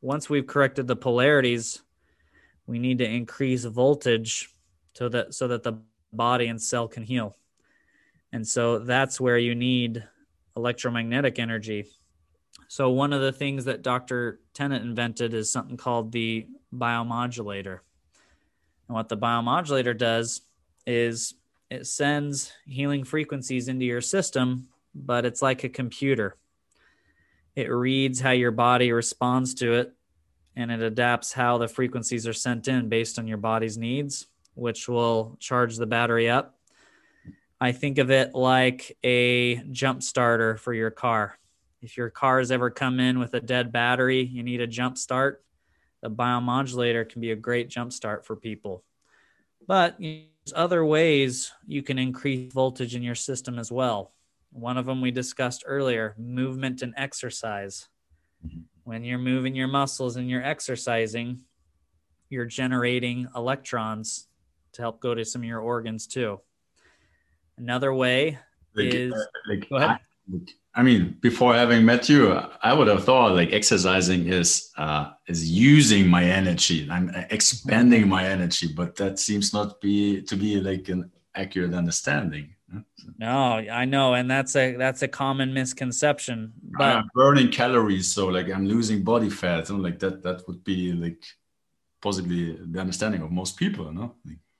Once we've corrected the polarities, we need to increase voltage so that so that the body and cell can heal. And so that's where you need electromagnetic energy so one of the things that Dr. Tennant invented is something called the biomodulator. And what the biomodulator does is it sends healing frequencies into your system, but it's like a computer. It reads how your body responds to it and it adapts how the frequencies are sent in based on your body's needs, which will charge the battery up. I think of it like a jump starter for your car if your car's ever come in with a dead battery, you need a jump start. The biomodulator can be a great jump start for people. But there's other ways you can increase voltage in your system as well. One of them we discussed earlier movement and exercise. When you're moving your muscles and you're exercising, you're generating electrons to help go to some of your organs too. Another way like, is uh, like, go ahead. I, I mean, before having met you, I would have thought like exercising is uh, is using my energy. I'm expanding my energy, but that seems not be to be like an accurate understanding. No, I know, and that's a that's a common misconception. But I'm burning calories, so like I'm losing body fat, and like that that would be like possibly the understanding of most people, no?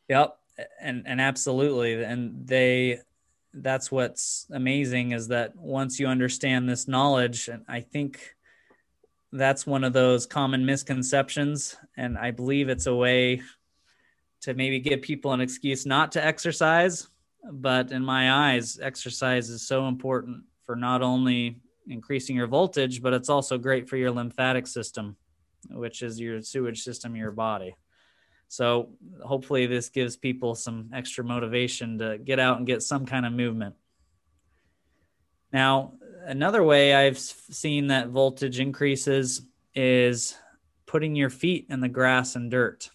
Yep, and and absolutely, and they that's what's amazing is that once you understand this knowledge and i think that's one of those common misconceptions. And I believe it's a way to maybe give people an excuse not to exercise. But in my eyes, exercise is so important for not only increasing your voltage, but it's also great for your lymphatic system, which is your sewage system your body. So hopefully, this gives people some extra motivation to get out and get some kind of movement. Now, another way I've seen that voltage increases is putting your feet in the grass and dirt.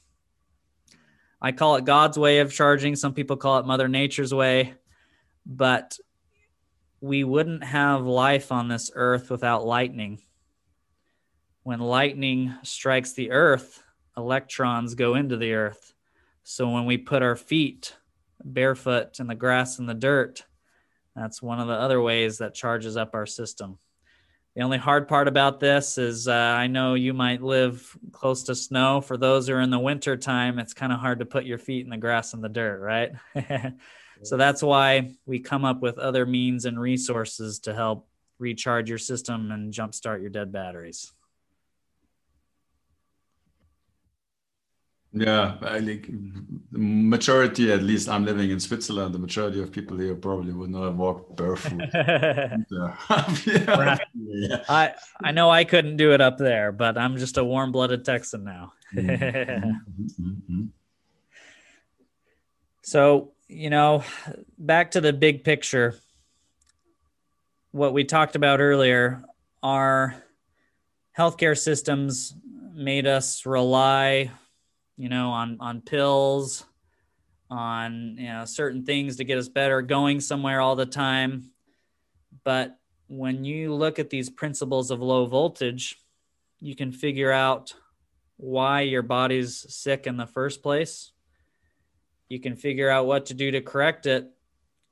I call it God's way of charging. Some people call it Mother Nature's way. But we wouldn't have life on this earth without lightning. When lightning strikes the earth, electrons go into the earth. So when we put our feet barefoot in the grass and the dirt, that's one of the other ways that charges up our system. The only hard part about this is uh, I know you might live close to snow. For those who are in the winter time, it's kind of hard to put your feet in the grass and the dirt, right? so that's why we come up with other means and resources to help recharge your system and jumpstart your dead batteries. Yeah, I think the majority, at least I'm living in Switzerland, the majority of people here probably would not walk barefoot. yeah. yeah. I I know I couldn't do it up there, but I'm just a warm blooded Texan now. Mm-hmm. mm-hmm. so, you know, back to the big picture. What we talked about earlier, our healthcare systems made us rely you know, on on pills, on you know certain things to get us better, going somewhere all the time. But when you look at these principles of low voltage, you can figure out why your body's sick in the first place. You can figure out what to do to correct it.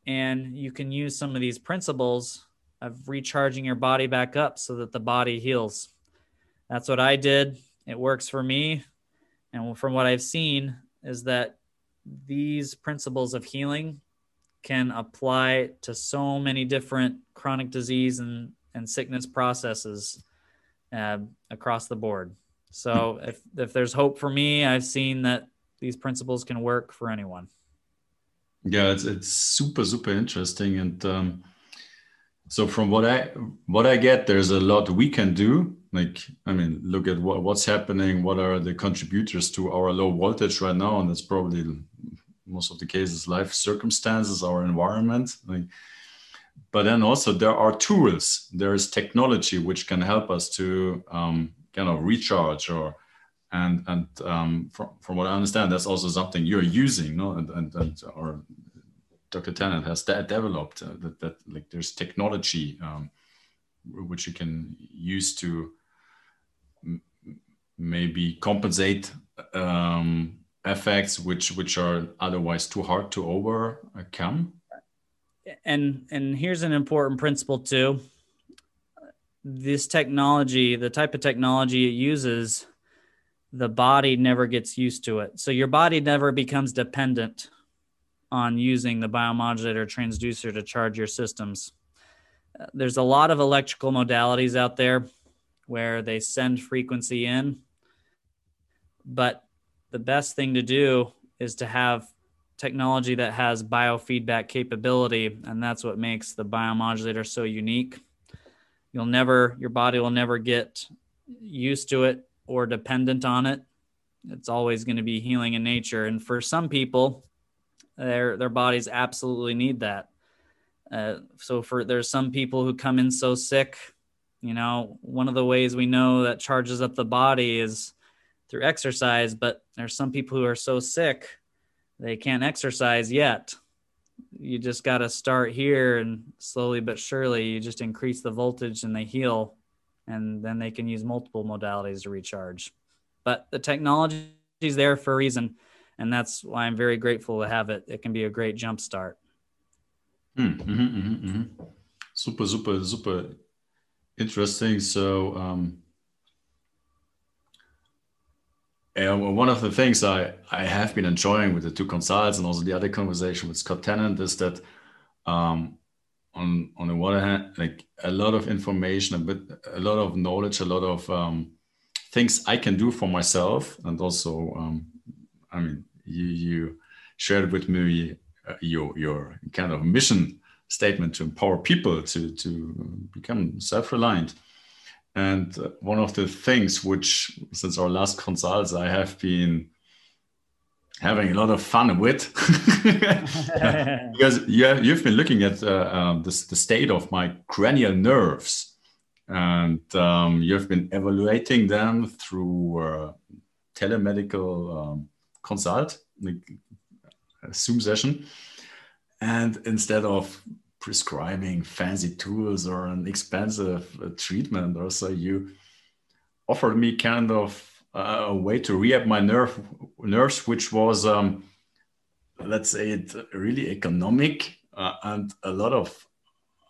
And you can use some of these principles of recharging your body back up so that the body heals. That's what I did. It works for me. And from what I've seen, is that these principles of healing can apply to so many different chronic disease and, and sickness processes uh, across the board. So if, if there's hope for me, I've seen that these principles can work for anyone. Yeah, it's, it's super, super interesting. And um, so from what I, what I get, there's a lot we can do like i mean look at what, what's happening what are the contributors to our low voltage right now and that's probably most of the cases life circumstances our environment like. But then also there are tools. There is technology which can help us to um, kind of recharge or and and um, from, from what i understand that's also something you're using no? And and, and or dr tennant has that developed uh, that, that like there's technology um, which you can use to maybe compensate um, effects which which are otherwise too hard to overcome? And and here's an important principle too. This technology the type of technology it uses the body never gets used to it. So your body never becomes dependent on using the biomodulator transducer to charge your systems. There's a lot of electrical modalities out there where they send frequency in. But the best thing to do is to have technology that has biofeedback capability. And that's what makes the biomodulator so unique. You'll never, your body will never get used to it or dependent on it. It's always going to be healing in nature. And for some people, their their bodies absolutely need that. Uh, so for there's some people who come in so sick you know, one of the ways we know that charges up the body is through exercise, but there's some people who are so sick they can't exercise yet. You just got to start here and slowly but surely you just increase the voltage and they heal and then they can use multiple modalities to recharge. But the technology is there for a reason and that's why I'm very grateful to have it. It can be a great jump start. Mm-hmm, mm-hmm, mm-hmm. Super, super, super Interesting. So, um, and one of the things I, I have been enjoying with the two consults and also the other conversation with Scott Tennant is that um, on on the one hand, like a lot of information, a bit, a lot of knowledge, a lot of um, things I can do for myself, and also, um, I mean, you you shared with me uh, your your kind of mission statement to empower people to to become self-reliant. And one of the things which, since our last consults, I have been having a lot of fun with because you have, you've been looking at uh, um, the state of my cranial nerves and um, you've been evaluating them through uh, telemedical um, consult like a zoom session and instead of prescribing fancy tools or an expensive uh, treatment or so you offered me kind of a way to rehab my nerve nerves, which was um, let's say it really economic uh, and a lot of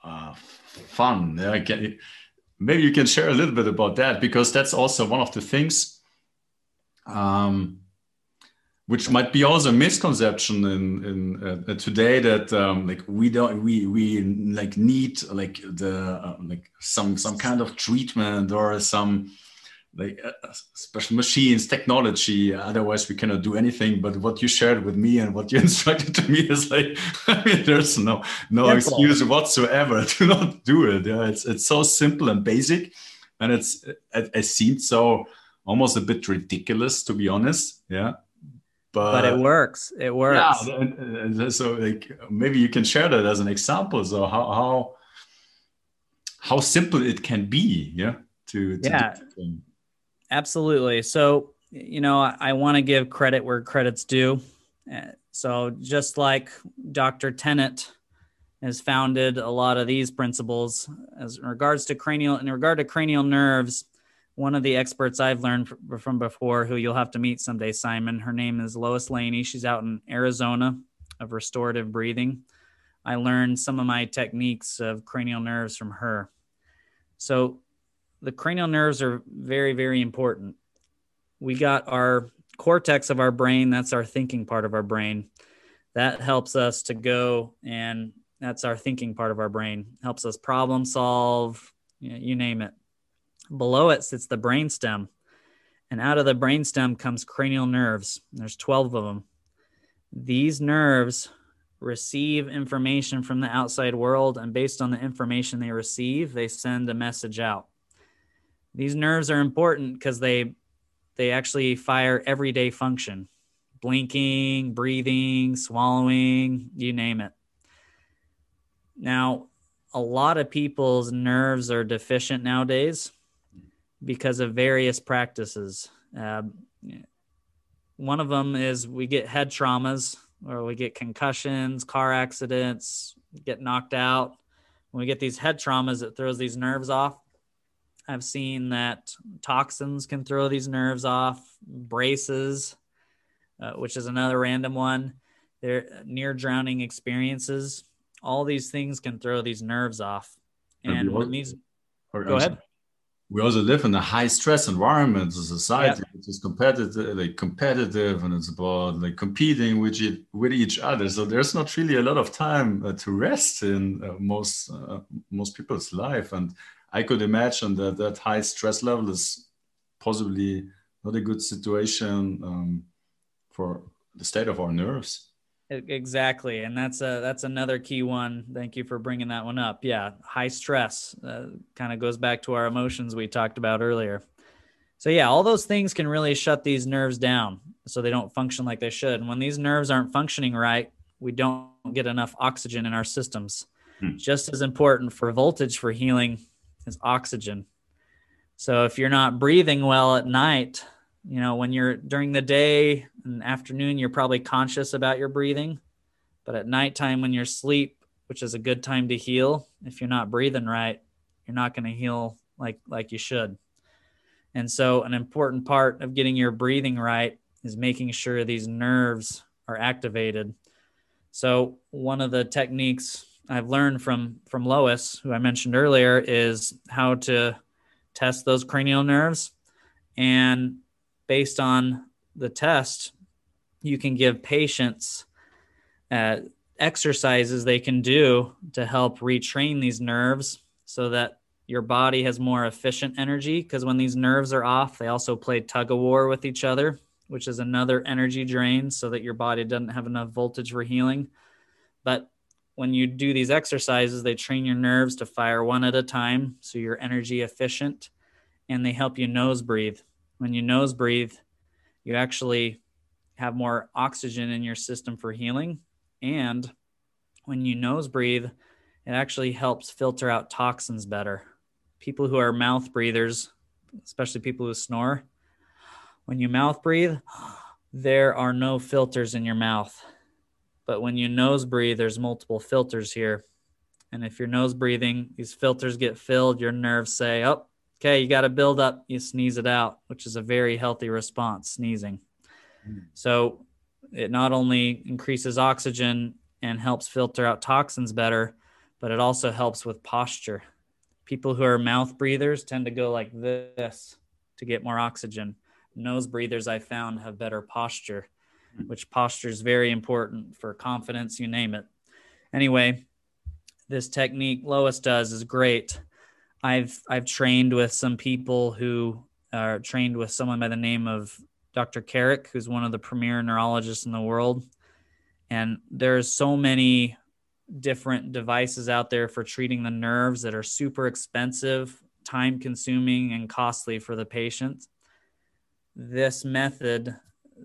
uh, fun. Yeah, can, maybe you can share a little bit about that because that's also one of the things. Um, which might be also a misconception in, in uh, today that um, like we don't we we like need like the uh, like some some kind of treatment or some like uh, uh, special machines, technology. Otherwise, we cannot do anything. But what you shared with me and what you instructed to me is like, I mean, there's no no excuse whatsoever to not do it. Yeah, it's it's so simple and basic, and it's it, it seems so almost a bit ridiculous to be honest. Yeah. But, but it works. It works. Yeah. So like maybe you can share that as an example. So how how how simple it can be. Yeah. To, to yeah. Absolutely. So, you know, I, I want to give credit where credit's due. Uh, so, just like Dr. Tennant has founded a lot of these principles as in regards to cranial, in regard to cranial nerves, one of the experts I've learned from before, who you'll have to meet someday, Simon. Her name is Lois Laynee. She's out in Arizona of restorative breathing. I learned some of my techniques of cranial nerves from her. So the cranial nerves are very, very important. We got our cortex of our brain, that's our thinking part of our brain. That helps us to go and that's our thinking part of our brain, helps us problem solve, you, name it. Below it sits the brainstem. And out of the brainstem comes cranial nerves. There's 12 of them. These nerves receive information from the outside world, and based on the information they receive, they send a message out. These nerves are important because they they actually fire everyday function. Blinking, breathing, swallowing, you name it. Now, a lot of people's nerves are deficient nowadays because of various practices. Uh, one of them is we get head traumas or we get concussions, car accidents, get knocked out. When we get these head traumas, it throws these nerves off. I've seen that toxins can throw these nerves off, braces, uh, which is another random one. They're near drowning experiences. All these things can throw these nerves off. And when these, or, go ahead. We also live in a high stress environment, a society yeah. which is competitive, like competitive, and it's about like competing with each, with each other. So there's not really a lot of time uh, to rest in uh, most uh, most people's life, and I could imagine that that high stress level is possibly not a good situation um, for the state of our nerves. Exactly, and that's a that's another key one. Thank you for bringing that one up. Yeah, high stress uh, kind of goes back to our emotions we talked about earlier. So yeah, all those things can really shut these nerves down, so they don't function like they should. And when these nerves aren't functioning right, we don't get enough oxygen in our systems. Hmm. Just as important for voltage for healing is oxygen. So if you're not breathing well at night, you know, when you're during the day and afternoon, you're probably conscious about your breathing. But at nighttime, when you're asleep, which is a good time to heal, if you're not breathing right, you're not going to heal like like you should. And so, an important part of getting your breathing right is making sure these nerves are activated. So, one of the techniques I've learned from from Lois, who I mentioned earlier, is how to test those cranial nerves. And based on the test, you can give patients uh, exercises they can do to help retrain these nerves so that your body has more efficient energy. Because when these nerves are off they also play tug of war with each other which is another energy drain so that your body doesn't have enough voltage for healing. But when you do these exercises they train your nerves to fire one at a time so you're energy efficient and they help you nose breathe when you nose breathe you actually have more oxygen in your system for healing and when you nose breathe, it actually helps filter out toxins better. People who are mouth breathers, especially people who snore, when you mouth breathe, there are no filters in your mouth. But when you nose breathe, there's multiple filters here. And if you're nose breathing, these filters get filled, your nerves say, oh, okay, you got to build up, you sneeze it out, which is a very healthy response, sneezing. Mm. So it not only increases oxygen and helps filter out toxins better, but it also helps with posture. People who are mouth breathers tend to go like this to get more oxygen. Nose breathers, I found, have better posture, which posture is very important for confidence, you name it. Anyway, this technique Lois does is great. I've I've trained with some people who are trained with someone by the name of Dr. Carrick, who's one of the premier neurologists in the world. And there's so many different devices out there for treating the nerves that are super expensive, time consuming, and costly for the patient. This method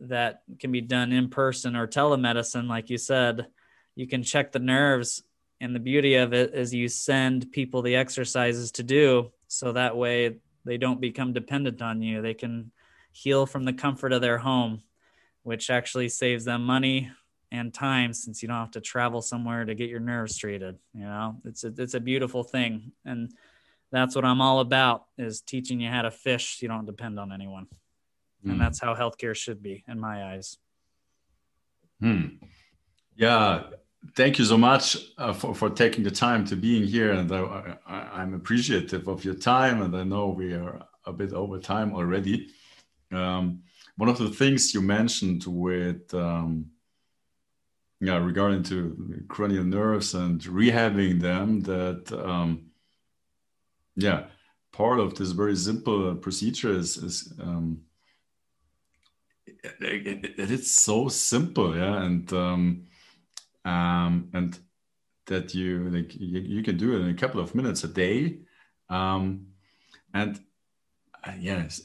that can be done in person or telemedicine, like you said, you can check the nerves. And the beauty of it is you send people the exercises to do so that way they don't become dependent on you. They can heal from the comfort of their home, which actually saves them money and time since you don't have to travel somewhere to get your nerves treated. You know, it's a, it's a beautiful thing. And that's what I'm all about is teaching you how to fish. So you don't depend on anyone. Mm. And hmm. that's how healthcare should be in my eyes. Hmm. Yeah. Thank you so much uh, for, for taking the time to being here. And I, I, I'm appreciative of your time. And I know we are a bit over time already. Um, one of the things you mentioned with um, yeah regarding to cranial nerves and rehabbing them that um, yeah part of this very simple procedure is, is um, it, it, it's so simple yeah and um, um, and that you like you, you, can do it in a couple of minutes a day um, and uh, yes,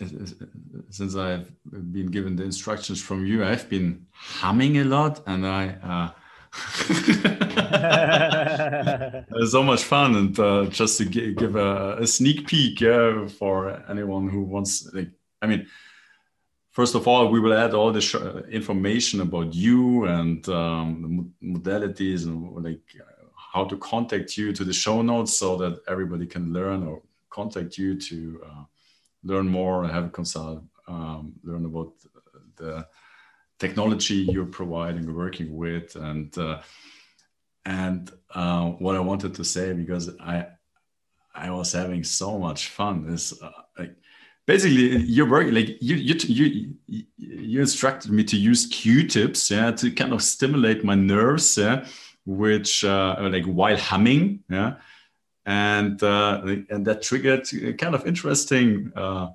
since I've been given the instructions from you, I've been humming a lot, and I. Uh, it's so much fun, and uh, just to give a, a, sneak peek, yeah, for anyone who wants. Like, I mean, first of all, we will add all the information about you and um, the modalities and like how to contact you to the show notes, so that everybody can learn or contact you to. Uh, learn more, and have a consult, um, learn about the technology you're providing, working with, and uh, and uh, what I wanted to say because I I was having so much fun is uh, like basically you're working like you you you you instructed me to use Q-tips yeah to kind of stimulate my nerves yeah which uh, like while humming yeah and uh, and that triggered kind of interesting uh,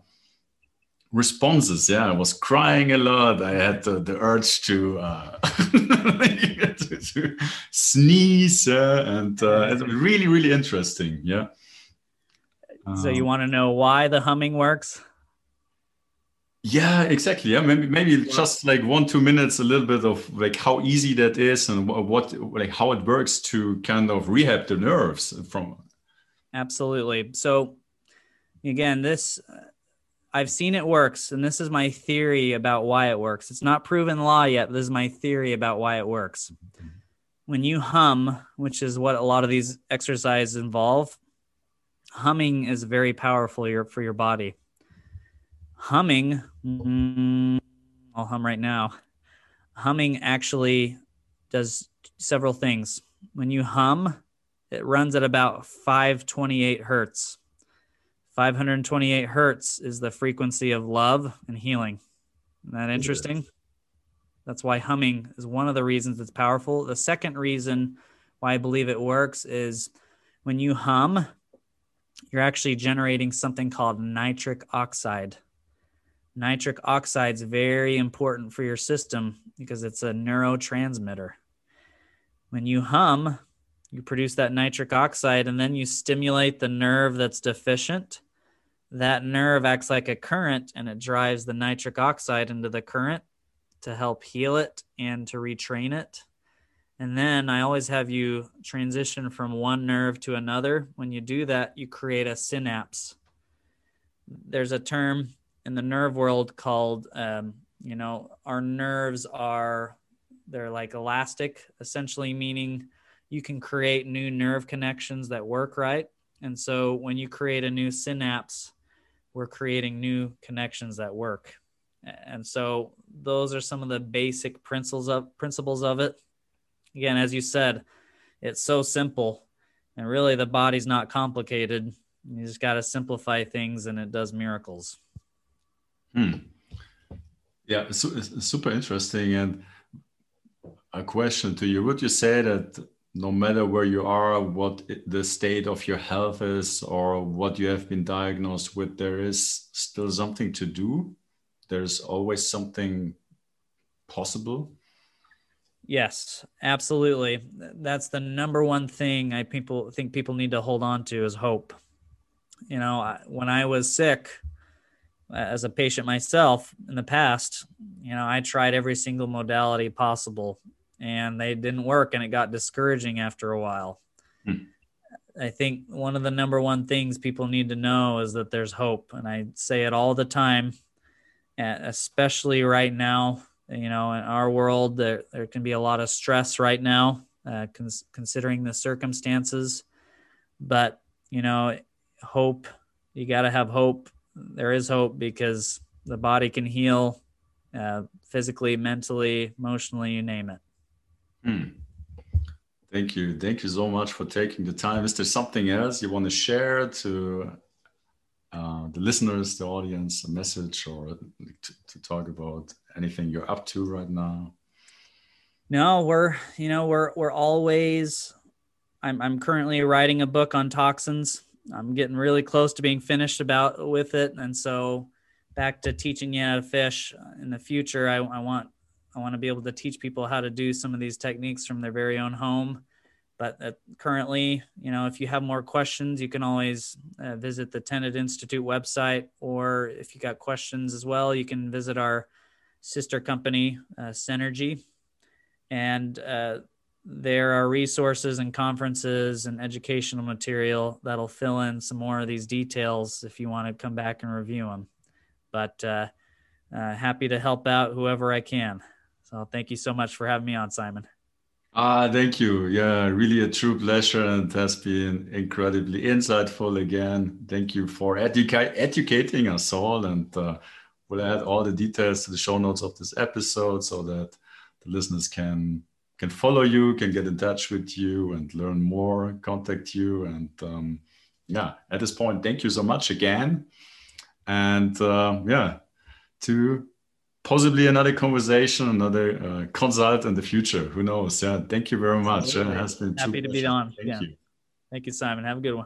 responses. Yeah, I was crying a lot. I had the, the urge to, uh, to, to, sneeze, and uh, it's really really interesting. Yeah. So you um, want to know why the humming works? Yeah, exactly. Yeah, maybe maybe just like one two minutes, a little bit of like how easy that is and what like how it works to kind of rehab the nerves from Absolutely. So, again, this I've seen it works, and this is my theory about why it works. It's not proven law yet. this is my theory about why it works. When you hum, which is what a lot of these exercises involve, humming is very powerful for your body. Humming, mm, I'll hum right now. Humming actually does several things. When you hum, it runs at about 528 hertz. 528 hertz is the frequency of love and healing. Isn't that interesting? That's why humming is one of the reasons it's powerful. The second reason why I believe it works is when you hum, you're actually generating something called nitric oxide. Nitric oxide is very important for your system because it's a neurotransmitter. When you hum, you produce that nitric oxide and then you stimulate the nerve that's deficient. That nerve acts like a current and it drives the nitric oxide into the current to help heal it and to retrain it. And then I always have you transition from one nerve to another. When you do that, you create a synapse. There's a term in the nerve world called, um, you know, our nerves are, they're like elastic, essentially meaning you can create new nerve connections that work right. And so when you create a new synapse, we're creating new connections that work. And so those are some of the basic principles of principles of it. Again, as you said, it's so simple and really the body's not complicated. You just got to simplify things and it does miracles. Hmm. Yeah, super interesting. And a question to you Would you say that no matter where you are, what the state of your health is, or what you have been diagnosed with, there is still something to do? There's always something possible? Yes, absolutely. That's the number one thing I people think people need to hold on to is hope. You know, when I was sick, as a patient myself in the past, you know, I tried every single modality possible and they didn't work and it got discouraging after a while. Hmm. I think one of the number one things people need to know is that there's hope. And I say it all the time, especially right now. You know, in our world, there, there can be a lot of stress right now, uh, cons- considering the circumstances. But, you know, hope, you got to have hope there is hope because the body can heal uh, physically, mentally, emotionally, you name it. Hmm. Thank you. Thank you so much for taking the time. Is there something else you want to share to uh, the listeners, the audience, a message or to, to talk about anything you're up to right now? No, we're, you know, we're, we're always, I'm, I'm currently writing a book on toxins I'm getting really close to being finished about with it, and so back to teaching you how to fish in the future. I, I want I want to be able to teach people how to do some of these techniques from their very own home. But uh, currently, you know, if you have more questions, you can always uh, visit the Tennant Institute website, or if you got questions as well, you can visit our sister company, uh, Senergy, and uh, there are resources and conferences and educational material that'll fill in some more of these details if you want to come back and review them. But uh, uh, happy to help out whoever I can. So thank you so much for having me on, Simon. Ah, thank you. Yeah, really a true pleasure and has been incredibly insightful again. Thank you for educa- educating us all. And uh, we'll add all the details to the show notes of this episode so that the listeners can can follow you, can get in touch with you and learn more, contact you. And um, yeah, at this point, thank you so much again. And uh, yeah, to possibly another conversation, another uh, consult in the future. Who knows? Yeah, thank you very much. It has been happy to be on. Thank yeah. you. Thank you, Simon. Have a good one.